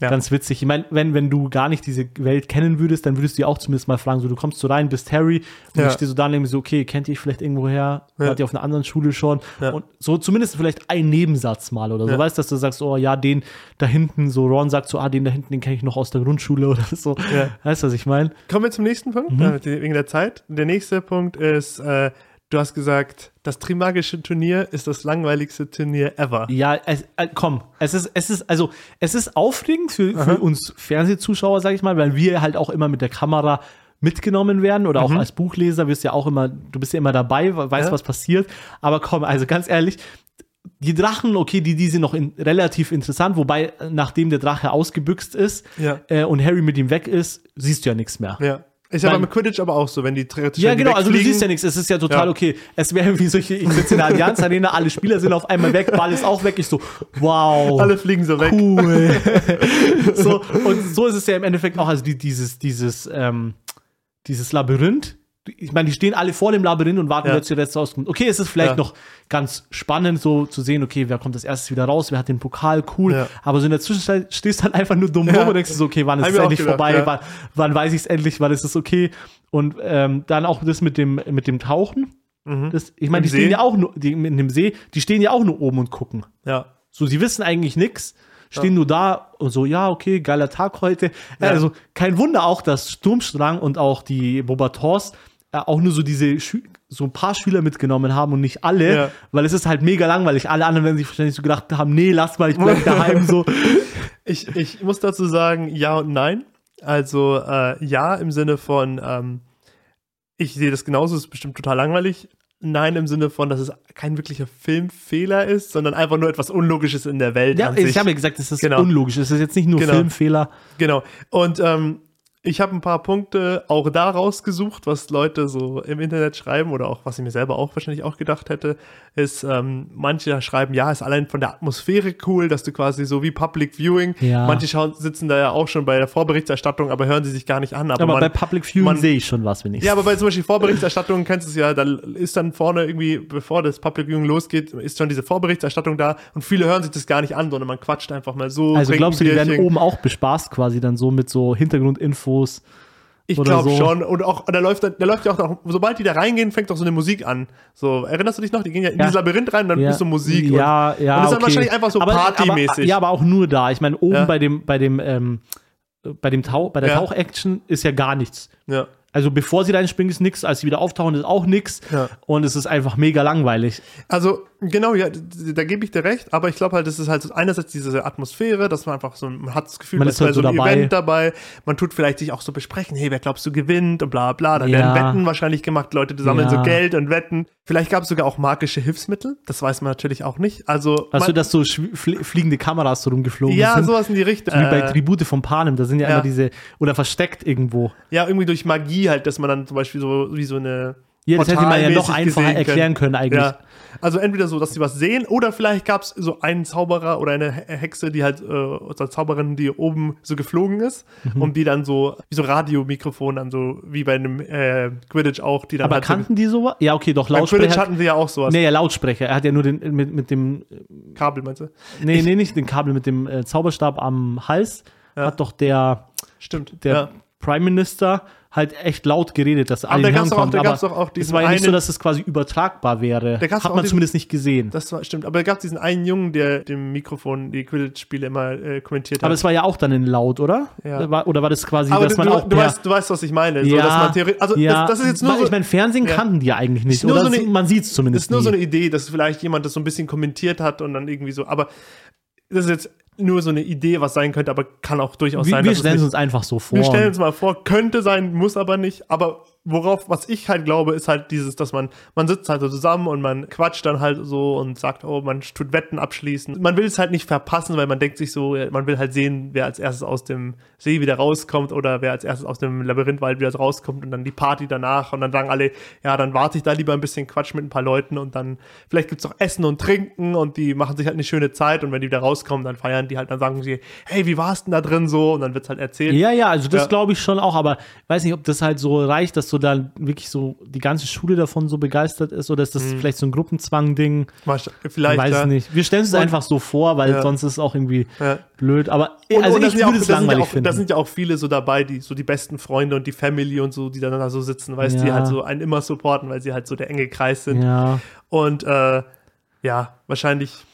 Ja. ganz witzig. Ich meine, wenn, wenn du gar nicht diese Welt kennen würdest, dann würdest du ja auch zumindest mal fragen, so du kommst so rein, bist Harry und Ja. ich stehe so da und denke so, okay, kennt ihr vielleicht irgendwo her? Ja. Wart ihr auf einer anderen Schule schon? Ja. Und so zumindest vielleicht ein Nebensatz mal oder so. Ja. Weißt dass du sagst, oh ja, den da hinten, so Ron sagt so, ah, den da hinten, den kenne ich noch aus der Grundschule oder so. Weißt du, was ich meine? Kommen wir zum nächsten Punkt, Mhm. äh, wegen der Zeit. Der nächste Punkt ist, äh, du hast gesagt, das Trimagische Turnier ist das langweiligste Turnier ever. Ja, es, äh, komm, es ist, es ist, also, es ist aufregend für, für uns Fernsehzuschauer, sag ich mal, weil wir halt auch immer mit der Kamera mitgenommen werden oder auch als Buchleser wirst ja auch immer, du bist ja immer dabei, we- weißt, Ja. was passiert. Aber komm, also ganz ehrlich, die Drachen, okay, die, die sind noch in, relativ interessant, wobei, äh, nachdem der Drache ausgebüxt ist Ja. äh, und Harry mit ihm weg ist, siehst du ja nichts mehr. Ja. Ist ja beim Quidditch aber auch so, wenn die theoretisch Ja, genau, also du siehst ja nichts, es ist ja total Ja. okay. Es wäre wie solche, ich sitze in der Allianz Arena, alle Spieler sind auf einmal weg, Ball ist auch weg, ich so, wow. Alle fliegen so weg. Cool. so, und so ist es ja im Endeffekt auch, also die, dieses, dieses, ähm, dieses Labyrinth. Ich meine, die stehen alle vor dem Labyrinth und warten, Ja. wer zuletzt rauskommt. Okay, es ist vielleicht Ja. noch ganz spannend, so zu sehen, okay, wer kommt als erstes wieder raus, wer hat den Pokal, cool. Ja. Aber so in der Zwischenzeit stehst du halt einfach nur dumm Ja. rum und denkst so, okay, wann ist Hab es endlich gedacht, vorbei, ja. wann, wann weiß ich es endlich, wann ist es okay. Und ähm, dann auch das mit dem, mit dem Tauchen. Das, ich meine, die stehen See? ja auch nur, die, in dem See, die stehen ja auch nur oben und gucken. Ja. So, sie wissen eigentlich nichts, stehen nur da und so, ja, okay, geiler Tag heute. Ja. Also kein Wunder auch, dass Sturmstrang und auch die Bobators auch nur so diese Schü so ein paar Schüler mitgenommen haben und nicht alle, Ja. weil es ist halt mega langweilig. Alle anderen werden sich wahrscheinlich so gedacht haben, nee, lass mal, ich bleib daheim so. Ich, ich muss dazu sagen, ja und nein. Also äh, ja im Sinne von, ähm, ich sehe das genauso, es ist bestimmt total langweilig. Nein im Sinne von, dass es kein wirklicher Filmfehler ist, sondern einfach nur etwas Unlogisches in der Welt Ja, ich habe ja gesagt, es ist Genau. unlogisch. Es ist jetzt nicht nur Genau. Filmfehler. Genau. Und ähm, ich habe ein paar Punkte auch da rausgesucht, was Leute so im Internet schreiben oder auch, was ich mir selber auch wahrscheinlich auch gedacht hätte, ist, ähm, manche schreiben, ja, ist allein von der Atmosphäre cool, dass du quasi so wie Public Viewing, Ja. manche schauen, sitzen da ja auch schon bei der Vorberichterstattung, aber hören sie sich gar nicht an. Aber, Aber man, bei Public Viewing sehe ich schon was, wenn ich ja, aber bei zum Beispiel Vorberichterstattung kennst du es ja, da ist dann vorne irgendwie, bevor das Public Viewing losgeht, ist schon diese Vorberichterstattung da und viele hören sich das gar nicht an, sondern man quatscht einfach mal so. Also glaubst du, die werden oben auch bespaßt quasi dann so mit so Hintergrundinfos? Ich glaube so. schon. Und auch, da läuft, da läuft ja auch noch, sobald die da reingehen, fängt doch so eine Musik an. So, erinnerst du dich noch? Die gehen ja in Ja. dieses Labyrinth rein und dann Ja, ist so Musik. Ja, ja. und das ist dann okay. wahrscheinlich einfach so aber, partymäßig. Aber, ja, aber auch nur da. Ich meine, oben Ja. bei dem, bei dem, ähm, bei dem Tau, bei der Ja. Tauchaction ist ja gar nichts. Und, ja. Also bevor sie reinspringen, ist nichts, als sie wieder auftauchen, ist auch nichts. Ja. Und es ist einfach mega langweilig. Also, genau, ja, da gebe ich dir recht, aber ich glaube halt, das ist halt einerseits diese Atmosphäre, dass man einfach so, man hat das Gefühl, Man ist halt so einem dabei. Event dabei, man tut vielleicht sich auch so besprechen, hey, wer glaubst du gewinnt und bla bla, dann Ja. werden Wetten wahrscheinlich gemacht, Leute die sammeln Ja. so Geld und Wetten. Vielleicht gab es sogar auch magische Hilfsmittel, das weiß man natürlich auch nicht. Also, Weißt du, dass so flie- fliegende Kameras so rumgeflogen ja, sind? sowas in die Richtung. Wie bei Äh, Tribute von Panem, da sind ja, ja. immer diese, oder versteckt irgendwo. Ja, irgendwie durch Magie halt, dass man dann zum Beispiel so wie so eine. Ja, das hätte man ja noch einfacher erklären können eigentlich. Ja. Also entweder so, dass sie was sehen, oder vielleicht gab es so einen Zauberer oder eine He- Hexe, die halt, äh, oder Zauberin, die oben so geflogen ist Mhm. und die dann so, wie so Radiomikrofon dann so, wie bei einem äh, Quidditch auch, die dann Aber halt so, kannten die sowas? Ja, okay, doch, beim Quidditch Lautsprecher. hatten sie ja auch sowas. Nee, ja, Lautsprecher. Er hat ja nur den, mit, mit dem, Kabel, meinst du? nee, nee, nicht den Kabel, mit dem äh, Zauberstab am Hals. Ja. Hat doch der, Stimmt. der ja. Prime Minister halt echt laut geredet, dass alle da gab's auch- da aber gab's auch es diesen war ja nicht so, einen- dass es quasi übertragbar wäre. Hat auch man zumindest nicht gesehen. Das war, stimmt. Aber da gab es diesen einen Jungen, der dem Mikrofon die Quidditch-Spiele immer äh, kommentiert hat. aber es war ja auch dann in laut, oder? Ja. War, oder war das quasi, Aber dass du, man auch du, per- weißt, du weißt, was ich meine. So, ja, also ja, das, das ist jetzt nur so, ich meine, Fernsehen Ja. kannten die ja eigentlich nicht. Oder so eine- man sieht es das zumindest ist nur so nie. eine Idee, dass vielleicht jemand das so ein bisschen kommentiert hat und dann irgendwie so. Aber das ist jetzt nur so eine Idee, was sein könnte, aber kann auch durchaus wir sein, wir stellen es uns einfach so vor. Wir stellen uns mal vor, könnte sein, muss aber nicht. Aber worauf, was ich halt glaube, ist halt dieses, dass man, man sitzt halt so zusammen und man quatscht dann halt so und sagt, oh, man tut Wetten abschließen. Man will es halt nicht verpassen, weil man denkt sich so, ja, man will halt sehen, wer als erstes aus dem See wieder rauskommt oder wer als erstes aus dem Labyrinthwald wieder rauskommt und dann die Party danach und dann sagen alle, ja, dann warte ich da lieber ein bisschen Quatsch mit ein paar Leuten und dann vielleicht gibt's auch Essen und Trinken und die machen sich halt eine schöne Zeit und wenn die wieder rauskommen, dann feiern die halt, dann sagen sie, hey, wie war's denn da drin so? Und dann wird's halt erzählt. Ja, ja, also das Ja. glaube ich schon auch, aber ich weiß nicht, ob das halt so reicht, dass so dann wirklich so die ganze Schule davon so begeistert ist oder ist das vielleicht so ein Gruppenzwang-Ding? Vielleicht, weiß ja. nicht. Wir stellen es einfach so vor, weil Ja. sonst ist es auch irgendwie Ja. blöd. Aber Und, also und da ich sind ja würde auch, es da langweilig auch, finden. da sind ja auch viele so dabei, die so die besten Freunde und die Family und so, die dann da so sitzen, weißt du, die halt so einen immer supporten, weil sie halt so der enge Kreis sind. ja. Und äh, ja, wahrscheinlich,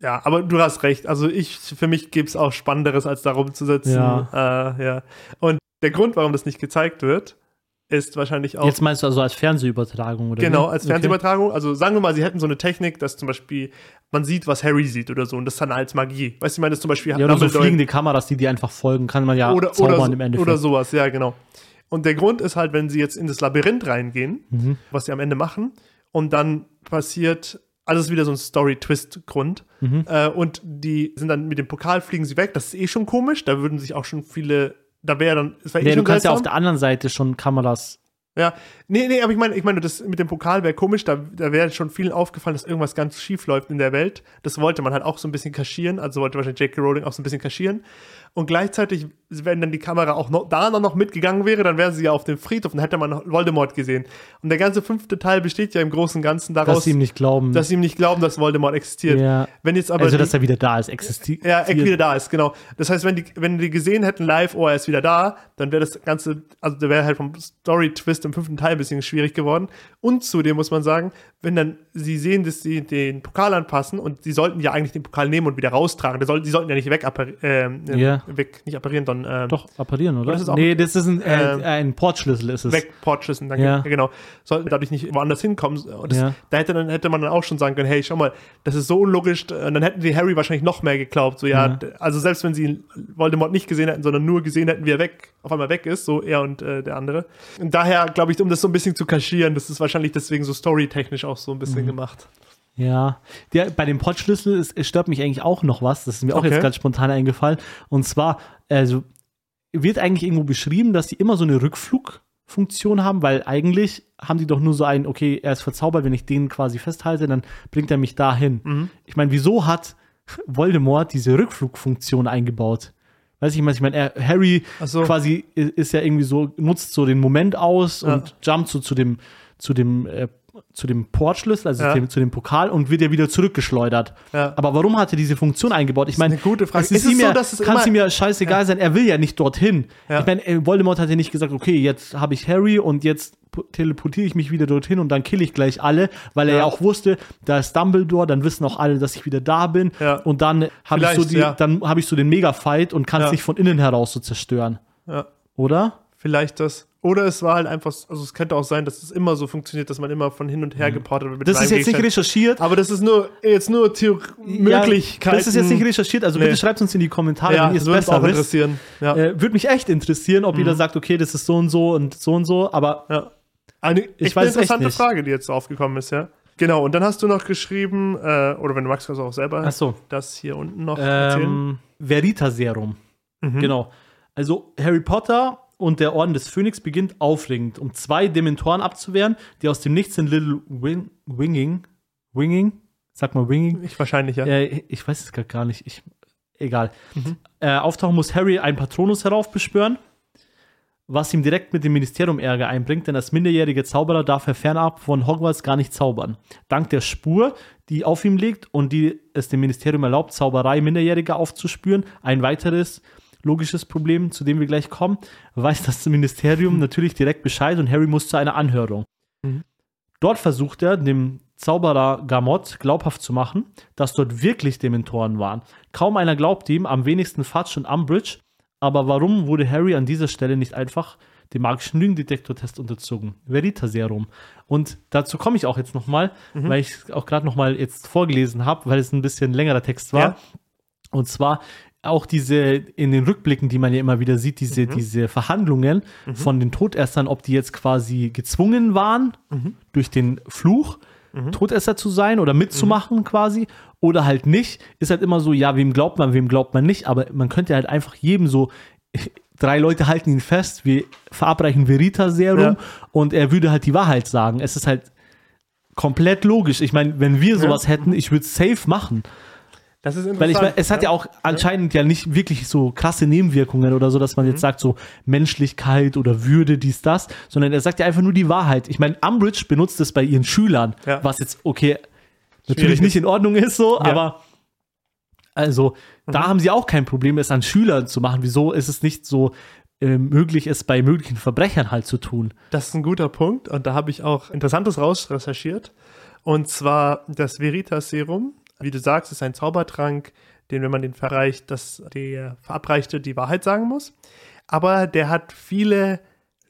ja, aber du hast recht. Also ich, für mich gibt es auch Spannenderes, als da rumzusitzen. Ja. Äh, ja. Und der Grund, warum das nicht gezeigt wird, ist wahrscheinlich auch. Jetzt meinst du also als Fernsehübertragung oder Genau, als Okay. Fernsehübertragung. Also sagen wir mal, sie hätten so eine Technik, dass zum Beispiel man sieht, was Harry sieht oder so und das dann als Magie. Weißt du, ich meine, das zum Beispiel Ja, oder so fliegende Kameras, die dir einfach folgen, kann man ja oder, zaubern oder, so- im Endeffekt. oder sowas, ja, genau. Und der Grund ist halt, wenn sie jetzt in das Labyrinth reingehen, Mhm. was sie am Ende machen, und dann passiert, also ist wieder so ein Story-Twist-Grund, Mhm. äh, und die sind dann mit dem Pokal, fliegen sie weg, das ist eh schon komisch, da würden sich auch schon viele, da wäre dann, es wäre eh Nee, du schon kannst ja auf seltsam. der anderen Seite schon Kameras. Ja, nee, nee, aber ich meine, ich meine, das mit dem Pokal wäre komisch, da, da wäre schon vielen aufgefallen, dass irgendwas ganz schief läuft in der Welt. Das wollte man halt auch so ein bisschen kaschieren, also wollte wahrscheinlich J.K. Rowling auch so ein bisschen kaschieren. Und gleichzeitig, wenn dann die Kamera auch noch, da noch mitgegangen wäre, dann wäre sie ja auf dem Friedhof und hätte man Voldemort gesehen. Und der ganze fünfte Teil besteht ja im Großen und Ganzen daraus, Dass sie ihm nicht glauben. dass sie ihm nicht glauben, dass Voldemort existiert. ja. Wenn jetzt aber also, die- dass er wieder da ist, existiert. ja, Eck wieder da ist, genau. Das heißt, wenn die, wenn die gesehen hätten live, oh, er ist wieder da, dann wäre das Ganze, also da wäre halt vom Story-Twist im fünften Teil ein bisschen schwierig geworden. Und zudem muss man sagen, wenn dann sie sehen, dass sie den Pokal anpassen und sie sollten ja eigentlich den Pokal nehmen und wieder raustragen, die sollten, die sollten ja nicht weg, ähm, Ja. weg nicht apparieren, sondern ähm, Doch, apparieren, oder? Auch- nee, das ist ein, äh, ein Portschlüssel, ist es. weg Portschlüsseln, dann Ja. genau. Sollten dadurch nicht woanders hinkommen. Das, Ja. Da hätte, dann, hätte man dann auch schon sagen können, hey, schau mal, das ist so unlogisch. Und dann hätten die Harry wahrscheinlich noch mehr geglaubt. So, ja, Ja. also selbst wenn sie Voldemort nicht gesehen hätten, sondern nur gesehen hätten, wie er weg, auf einmal weg ist, so er und äh, der andere. Und daher, glaube ich, um das so ein bisschen zu kaschieren, das ist wahrscheinlich deswegen so storytechnisch auch so ein Mhm. bisschen gemacht. Ja, der, bei dem Portschlüssel ist, es stört mich eigentlich auch noch was. Das ist mir auch Okay. jetzt ganz spontan eingefallen. Und zwar, also wird eigentlich irgendwo beschrieben, dass die immer so eine Rückflugfunktion haben, weil eigentlich haben die doch nur so ein, okay, er ist verzaubert, wenn ich den quasi festhalte, dann bringt er mich dahin. Mhm. Ich meine, wieso hat Voldemort diese Rückflugfunktion eingebaut? Weiß ich, ich meine, er, Harry so. quasi ist ja irgendwie so, nutzt so den Moment aus Ja. und jumpt so zu dem, zu dem, äh, zu dem Portschlüssel, also Ja. zu, dem, zu dem Pokal und wird ja wieder zurückgeschleudert. Ja. Aber warum hat er diese Funktion eingebaut? Ich meine, eine gute Frage. Es ist, Ist ihm so, ja, dass es kann es ihm ja scheißegal sein, er will ja nicht dorthin. Ja. Ich meine, äh, Voldemort hat ja nicht gesagt, okay, jetzt habe ich Harry und jetzt po- teleportiere ich mich wieder dorthin und dann kill ich gleich alle, weil er Ja. ja auch wusste, da ist Dumbledore, dann wissen auch alle, dass ich wieder da bin Ja. und dann habe ich so die, ja. dann habe ich so den Mega-Fight und kann es Ja. nicht von innen heraus so zerstören, Ja. oder? Vielleicht das. Oder es war halt einfach, also es könnte auch sein, dass es immer so funktioniert, dass man immer von hin und her geportet wird. Mhm. Das ist jetzt nicht recherchiert. Aber das ist nur, jetzt nur Theor Möglichkeiten. Ja, das ist jetzt nicht recherchiert, also Nee. bitte schreibt uns in die Kommentare, Ja, wenn ihr es besser auch wisst. interessieren. Ja. Äh, Würde mich echt interessieren, ob Mhm. jeder sagt, okay, das ist so und so und so und so, aber ja. Eine Ich echt weiß eine interessante. Frage, die jetzt aufgekommen ist, ja. Genau, und dann hast du noch geschrieben, äh, oder wenn du magst, kannst du auch selber so. das hier unten noch erzählen. Ähm, Veritaserum. Mhm. Genau. Also Harry Potter und der Orden des Phönix beginnt aufregend, um zwei Dementoren abzuwehren, die aus dem Nichts in Little Wing, Winging, Winging, sag mal Winging, Ich wahrscheinlich, ja. äh, ich weiß es gerade gar nicht, ich, egal. Mhm. Äh, auftauchen muss Harry einen Patronus heraufbeschwören, was ihm direkt mit dem Ministerium Ärger einbringt, denn als minderjähriger Zauberer darf er fernab von Hogwarts gar nicht zaubern. Dank der Spur, die auf ihm liegt und die es dem Ministerium erlaubt, Zauberei Minderjähriger aufzuspüren, ein weiteres logisches Problem, zu dem wir gleich kommen, weiß das Ministerium natürlich direkt Bescheid und Harry muss zu einer Anhörung. Mhm. Dort versucht er, dem Zauberer Gamot glaubhaft zu machen, dass dort wirklich Dementoren waren. Kaum einer glaubt ihm, am wenigsten Fudge und Umbridge. Aber warum wurde Harry an dieser Stelle nicht einfach dem magischen Lügendetektor-Test unterzogen? Veritaserum. Und dazu komme ich auch jetzt nochmal, Mhm. weil ich es auch gerade nochmal jetzt vorgelesen habe, weil es ein bisschen längerer Text war. Ja. Und zwar auch diese in den Rückblicken, die man ja immer wieder sieht, diese, Mhm. diese Verhandlungen von den Todessern, ob die jetzt quasi gezwungen waren Mhm. durch den Fluch, Todesser zu sein oder mitzumachen quasi oder halt nicht, ist halt immer so, ja, wem glaubt man, wem glaubt man nicht, aber man könnte halt einfach jedem so, drei Leute halten ihn fest, wir verabreichen Verita-Serum Ja. und er würde halt die Wahrheit sagen. Es ist halt komplett logisch. Ich meine, wenn wir sowas hätten, ich würde es safe machen. Das ist interessant. Weil ich meine, es hat ja auch anscheinend ja nicht wirklich so krasse Nebenwirkungen oder so, dass man Mhm. jetzt sagt, so Menschlichkeit oder Würde, dies, das, sondern er sagt ja einfach nur die Wahrheit. Ich meine, Umbridge benutzt es bei ihren Schülern, Ja. was jetzt, okay, natürlich Schwierig nicht in Ordnung ist so, Ja. aber also da Mhm. haben sie auch kein Problem, es an Schülern zu machen. Wieso ist es nicht so äh, möglich, es bei möglichen Verbrechern halt zu tun? Das ist ein guter Punkt und da habe ich auch Interessantes raus recherchiert. Und zwar das Veritas Serum. Wie du sagst, ist ein Zaubertrank, den, wenn man den verreicht, dass der Verabreichte die Wahrheit sagen muss. Aber der hat viele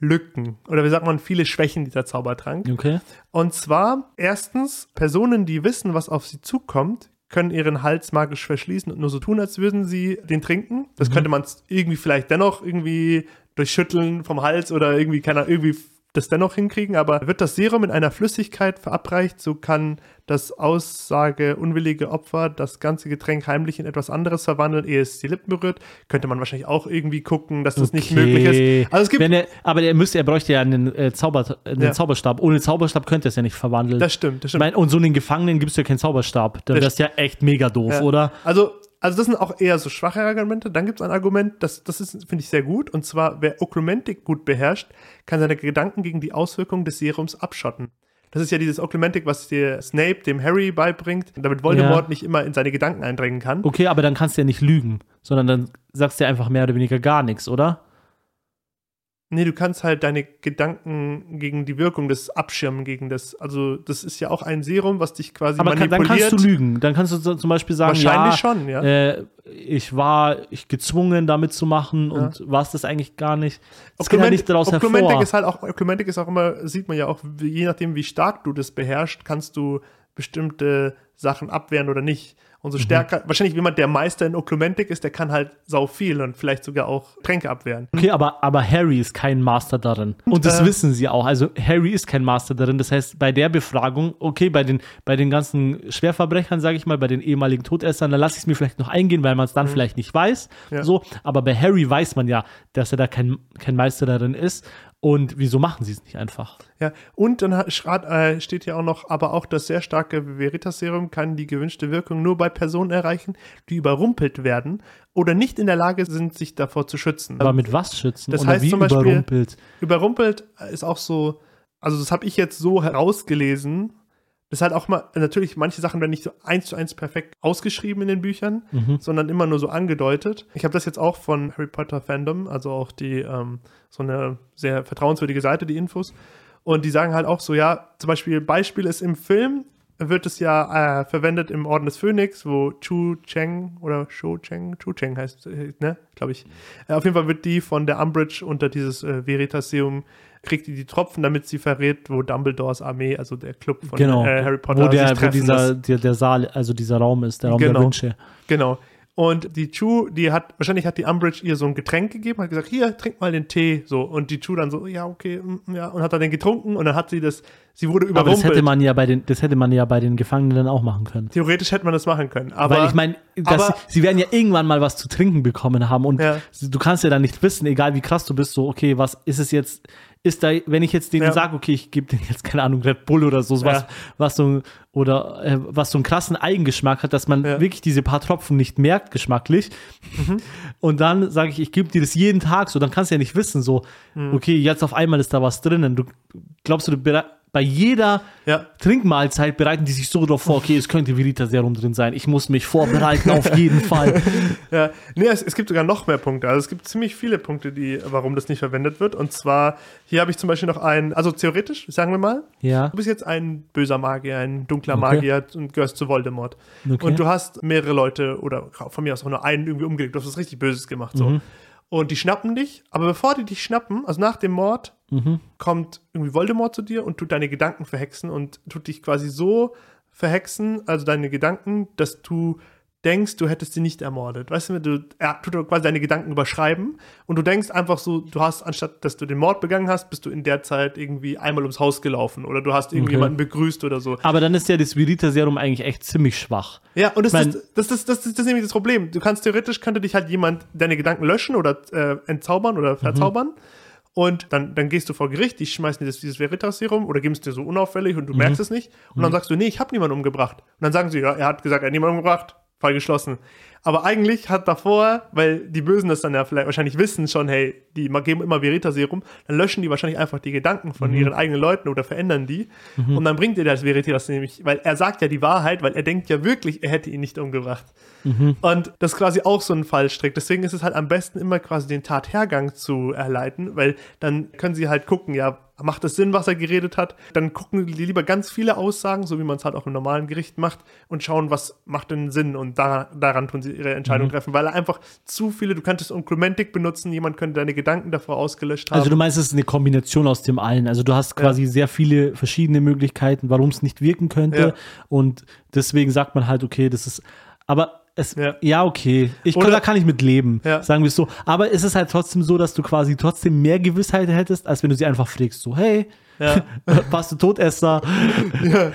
Lücken oder wie sagt man, viele Schwächen, dieser Zaubertrank. Okay. Und zwar, erstens, Personen, die wissen, was auf sie zukommt, können ihren Hals magisch verschließen und nur so tun, als würden sie den trinken. Das könnte man irgendwie vielleicht dennoch irgendwie durch Schütteln vom Hals oder irgendwie, keine Ahnung, irgendwie das dennoch hinkriegen, aber wird das Serum in einer Flüssigkeit verabreicht, so kann das aussageunwillige Opfer das ganze Getränk heimlich in etwas anderes verwandeln, ehe es die Lippen berührt. Könnte man wahrscheinlich auch irgendwie gucken, dass das nicht möglich ist. Also es gibt er, aber er müsste, er bräuchte ja einen, äh, Zauber, einen Ja. Zauberstab. Ohne Zauberstab könnte er es ja nicht verwandeln. das stimmt, das Ich stimmt. meine, und so einen Gefangenen gibst du ja keinen Zauberstab. Dann Das- wär's ja echt mega doof, Ja. oder? Also, also das sind auch eher so schwache Argumente. Dann gibt es ein Argument, das, das ist, finde ich, sehr gut. Und zwar, wer Oklumentik gut beherrscht, kann seine Gedanken gegen die Auswirkungen des Serums abschotten. Das ist ja dieses Oklumentik, was dir Snape dem Harry beibringt, damit Voldemort Ja. nicht immer in seine Gedanken eindringen kann. Okay, aber dann kannst du ja nicht lügen, sondern dann sagst du ja einfach mehr oder weniger gar nichts, oder? Nee, du kannst halt deine Gedanken gegen die Wirkung des abschirmen, gegen das, also das ist ja auch ein Serum, was dich quasi Aber kann, dann manipuliert. kannst du lügen. Dann kannst du zum Beispiel sagen, Wahrscheinlich ja, schon, ja. Äh, ich war ich gezwungen, damit zu machen und war es das eigentlich gar nicht. Es geht halt nicht daraus hervor. ist halt auch, Oklumentik ist auch immer, sieht man ja auch, je nachdem, wie stark du das beherrschst, kannst du bestimmte Sachen abwehren oder nicht. Und Mhm. so stärker, wahrscheinlich jemand, der Meister in Oklumentik ist, der kann halt sau viel und vielleicht sogar auch Tränke abwehren. Okay, aber, aber Harry ist kein Master darin. Und das Äh. wissen sie auch. Also Harry ist kein Master darin. Das heißt, bei der Befragung, okay, bei den, bei den ganzen Schwerverbrechern, sage ich mal, bei den ehemaligen Todessern, dann lasse ich es mir vielleicht noch eingehen, weil man es dann vielleicht nicht weiß. Mhm. Ja. So, aber bei Harry weiß man ja, dass er da kein, kein Meister darin ist. Und wieso machen sie es nicht einfach? Ja, und dann äh, steht hier auch noch, aber auch das sehr starke Veritas-Serum kann die gewünschte Wirkung nur bei Personen erreichen, die überrumpelt werden oder nicht in der Lage sind, sich davor zu schützen. Aber mit was schützen? das Oder heißt wie zum Beispiel- überrumpelt? Überrumpelt ist auch so, also das habe ich jetzt so herausgelesen. Das ist halt auch mal, natürlich, manche Sachen werden nicht so eins zu eins perfekt ausgeschrieben in den Büchern, Mhm. sondern immer nur so angedeutet. Ich habe das jetzt auch von Harry Potter Fandom, also auch die, ähm, so eine sehr vertrauenswürdige Seite, die Infos. Und die sagen halt auch so, ja, zum Beispiel, Beispiel ist im Film, wird es ja äh, verwendet im Orden des Phönix, wo Chu Cheng oder Sho Cheng, Chu Cheng heißt, äh, ne, glaube ich. Äh, auf jeden Fall wird die von der Umbridge unter dieses äh, Veritaseum kriegt die die Tropfen, damit sie verrät, wo Dumbledores Armee, also der Club von Genau. äh, Harry Potter, wo der, sich wo dieser, der, der Saal, also dieser Raum ist, der Raum der Genau. Wünsche. Genau. Und die Chu, die hat, wahrscheinlich hat die Umbridge ihr so ein Getränk gegeben, hat gesagt, hier, trink mal den Tee, so. Und die Chu dann so, ja, okay, mm, ja, und hat dann den getrunken und dann hat sie das, sie wurde Aber das überrumpelt. hätte man ja bei den, das hätte man ja bei den Gefangenen dann auch machen können. Theoretisch hätte man das machen können. Aber Weil ich meine, sie, sie werden ja irgendwann mal was zu trinken bekommen haben und Ja. du kannst ja dann nicht wissen, egal wie krass du bist, so, okay, was ist es jetzt, ist da, wenn ich jetzt denen Ja. sage, okay, ich gebe denen jetzt, keine Ahnung, Red Bull oder so, was, Ja. was so, oder äh, was so einen krassen Eigengeschmack hat, dass man Ja. wirklich diese paar Tropfen nicht merkt, geschmacklich. Mhm. Und dann sage ich, ich gebe dir das jeden Tag, so, dann kannst du ja nicht wissen, so, Mhm. okay, jetzt auf einmal ist da was drinnen. Du glaubst du, du Bei jeder Ja. Trinkmahlzeit bereiten die sich so darauf vor, okay, es könnte Verita-Serum drin sein. Ich muss mich vorbereiten auf jeden Fall. Ja, nee, es, es gibt sogar noch mehr Punkte. Also es gibt ziemlich viele Punkte, die, warum das nicht verwendet wird. Und zwar, hier habe ich zum Beispiel noch einen, also theoretisch, sagen wir mal, Ja. du bist jetzt ein böser Magier, ein dunkler Okay. Magier und gehörst zu Voldemort. Okay. Und du hast mehrere Leute oder von mir aus auch nur einen irgendwie umgelegt. Du hast was richtig Böses gemacht. So. Mhm. Und die schnappen dich, aber bevor die dich schnappen, also nach dem Mord, Mhm. kommt irgendwie Voldemort zu dir und tut deine Gedanken verhexen und tut dich quasi so verhexen, also deine Gedanken, dass du denkst, du hättest sie nicht ermordet. Weißt du, du er tut quasi deine Gedanken überschreiben und du denkst einfach so, du hast, anstatt dass du den Mord begangen hast, bist du in der Zeit irgendwie einmal ums Haus gelaufen oder du hast irgendjemanden begrüßt oder so. Aber dann ist ja das Verita-Serum eigentlich echt ziemlich schwach. Ja, und das, Mein- ist, das, das, das, das ist nämlich das Problem. Du kannst theoretisch, könnte dich halt jemand deine Gedanken löschen oder äh, entzaubern oder verzaubern. Und dann, dann gehst du vor Gericht, die schmeißen dir das, dieses Veritas-Serum oder geben es dir so unauffällig und du merkst es nicht. Und dann sagst du, nee, ich habe niemanden umgebracht. Und dann sagen sie, ja, er hat gesagt, er hat niemanden umgebracht. Fall geschlossen. Aber eigentlich hat davor, weil die Bösen das dann ja vielleicht wahrscheinlich wissen schon, hey, die geben immer Verita-Serum, dann löschen die wahrscheinlich einfach die Gedanken von ihren eigenen Leuten oder verändern die. Und dann bringt dir das Veritas nämlich, weil er sagt ja die Wahrheit, weil er denkt ja wirklich, er hätte ihn nicht umgebracht. Und das ist quasi auch so ein Fallstrick. Deswegen ist es halt am besten immer quasi den Tathergang zu erleiten, weil dann können sie halt gucken, ja, macht es Sinn, was er geredet hat? Dann gucken die lieber ganz viele Aussagen, so wie man es halt auch im normalen Gericht macht, und schauen, was macht denn Sinn und da, daran tun sie ihre Entscheidung treffen, weil er einfach zu viele, du könntest Unklumentik benutzen, jemand könnte deine Gedanken davor ausgelöscht haben. Also du meinst, es ist eine Kombination aus dem allen. Also du hast quasi sehr viele verschiedene Möglichkeiten, warum es nicht wirken könnte. Ja. Und deswegen sagt man halt, okay, das ist. Aber es, ja, Ja. okay. Ich, Oder- da kann ich mit leben, Ja. sagen wir es so. Aber es ist halt trotzdem so, dass du quasi trotzdem mehr Gewissheit hättest, als wenn du sie einfach fragst, so, hey, ja. warst du Todesser? ja,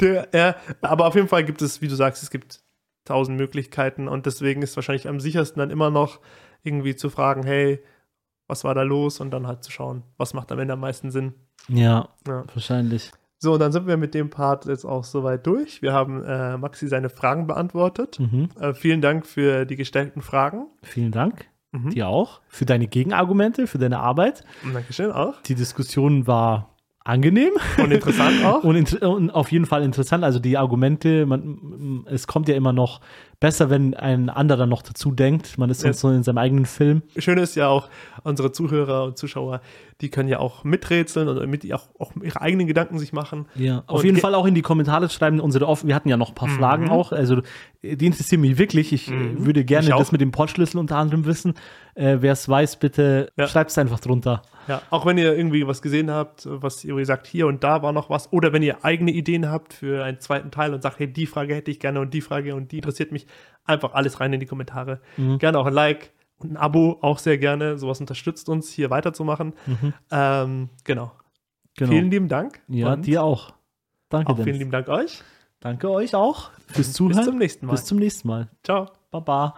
der, ja, aber auf jeden Fall gibt es, wie du sagst, es gibt tausend Möglichkeiten und deswegen ist wahrscheinlich am sichersten dann immer noch irgendwie zu fragen, hey, was war da los und dann halt zu schauen, was macht am Ende am meisten Sinn. Ja, Ja. wahrscheinlich. So, und dann sind wir mit dem Part jetzt auch soweit durch. Wir haben äh, Maxi seine Fragen beantwortet. Mhm. Äh, vielen Dank für die gestellten Fragen. Vielen Dank. Mhm. Dir auch. Für deine Gegenargumente, für deine Arbeit. Dankeschön auch. Die Diskussion war angenehm. Und interessant auch. Und, inter- und auf jeden Fall interessant. Also die Argumente, man, es kommt ja immer noch besser, wenn ein anderer noch dazu denkt. Man ist Ja. sonst so in seinem eigenen Film. Schön ist ja auch, unsere Zuhörer und Zuschauer, die können ja auch miträtseln und mit auch, auch ihre eigenen Gedanken sich machen. Ja, auf Und jeden Fall auch in die Kommentare schreiben. Unsere offen, wir hatten ja noch ein paar Fragen auch. Also die interessieren mich wirklich. Ich äh, würde gerne das mit dem Portschlüssel unter anderem wissen. Äh, Wer es weiß, bitte Ja. schreibt es einfach drunter. Ja, auch wenn ihr irgendwie was gesehen habt, was ihr sagt, hier und da war noch was, oder wenn ihr eigene Ideen habt für einen zweiten Teil und sagt, hey, die Frage hätte ich gerne und die Frage und die interessiert mich, einfach alles rein in die Kommentare. Mhm. Gerne auch ein Like und ein Abo, auch sehr gerne. Sowas unterstützt uns, hier weiterzumachen. Ähm, genau. Mhm. Genau. Vielen lieben Dank. ja, dir auch. Danke, auch vielen lieben Dank euch. Danke euch auch fürs Zuhören. Bis zum nächsten Mal. Bis zum nächsten Mal. Ciao. Baba.